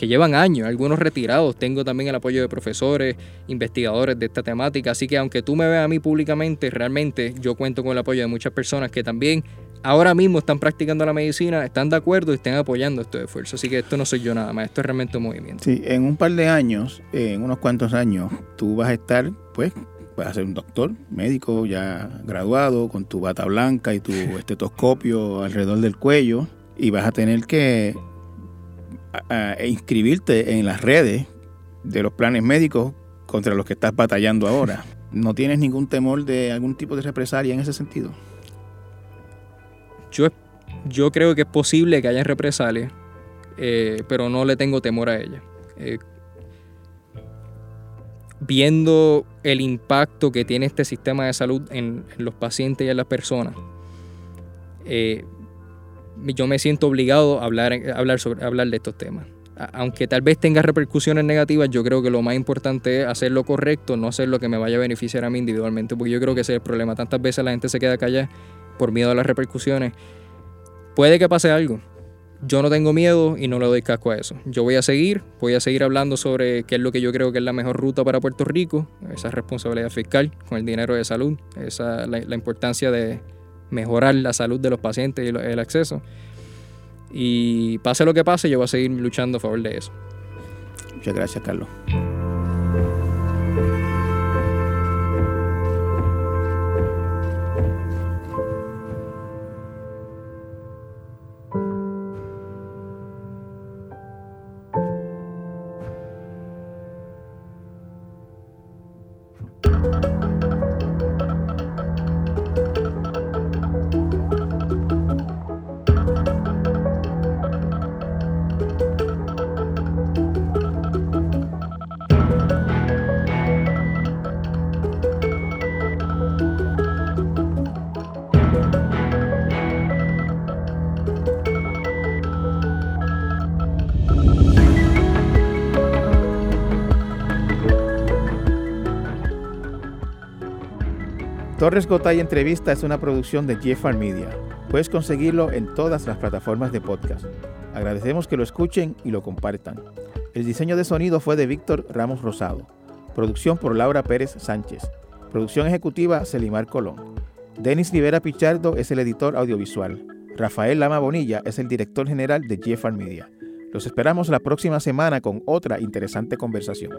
que llevan años, algunos retirados. Tengo también el apoyo de profesores, investigadores de esta temática. Así que aunque tú me veas a mí públicamente, realmente yo cuento con el apoyo de muchas personas que también ahora mismo están practicando la medicina, están de acuerdo y están apoyando estos esfuerzos. Así que esto no soy yo nada más, esto es realmente un movimiento. Sí, en un par de años, en unos cuantos años, tú vas a estar, pues, vas a ser un doctor, médico ya graduado, con tu bata blanca y tu [laughs] estetoscopio alrededor del cuello, y vas a tener que inscribirte en las redes de los planes médicos contra los que estás batallando ahora. [laughs] ¿No tienes ningún temor de algún tipo de represalia en ese sentido? Yo, yo creo que es posible que haya represalias, eh, pero no le tengo temor a ella. Eh, viendo el impacto que tiene este sistema de salud en, los pacientes y en las personas, eh, yo me siento obligado a hablar, hablar, sobre, hablar de estos temas. Aunque tal vez tenga repercusiones negativas, yo creo que lo más importante es hacer lo correcto, no hacer lo que me vaya a beneficiar a mí individualmente, porque yo creo que ese es el problema. Tantas veces la gente se queda callada por miedo a las repercusiones. Puede que pase algo. Yo no tengo miedo y no le doy casco a eso. Yo voy a seguir, voy a seguir hablando sobre qué es lo que yo creo que es la mejor ruta para Puerto Rico, esa responsabilidad fiscal con el dinero de salud, esa, la, la importancia de mejorar la salud de los pacientes y el acceso. Y pase lo que pase, yo voy a seguir luchando a favor de eso. Muchas gracias, Carlos. Torres Gotay Entrevista es una producción de Jeffar Media. Puedes conseguirlo en todas las plataformas de podcast. Agradecemos que lo escuchen y lo compartan. El diseño de sonido fue de Víctor Ramos Rosado. Producción por Laura Pérez Sánchez. Producción ejecutiva Celimar Colón. Denis Rivera Pichardo es el editor audiovisual. Rafael Lama Bonilla es el director general de Jeffar Media. Los esperamos la próxima semana con otra interesante conversación.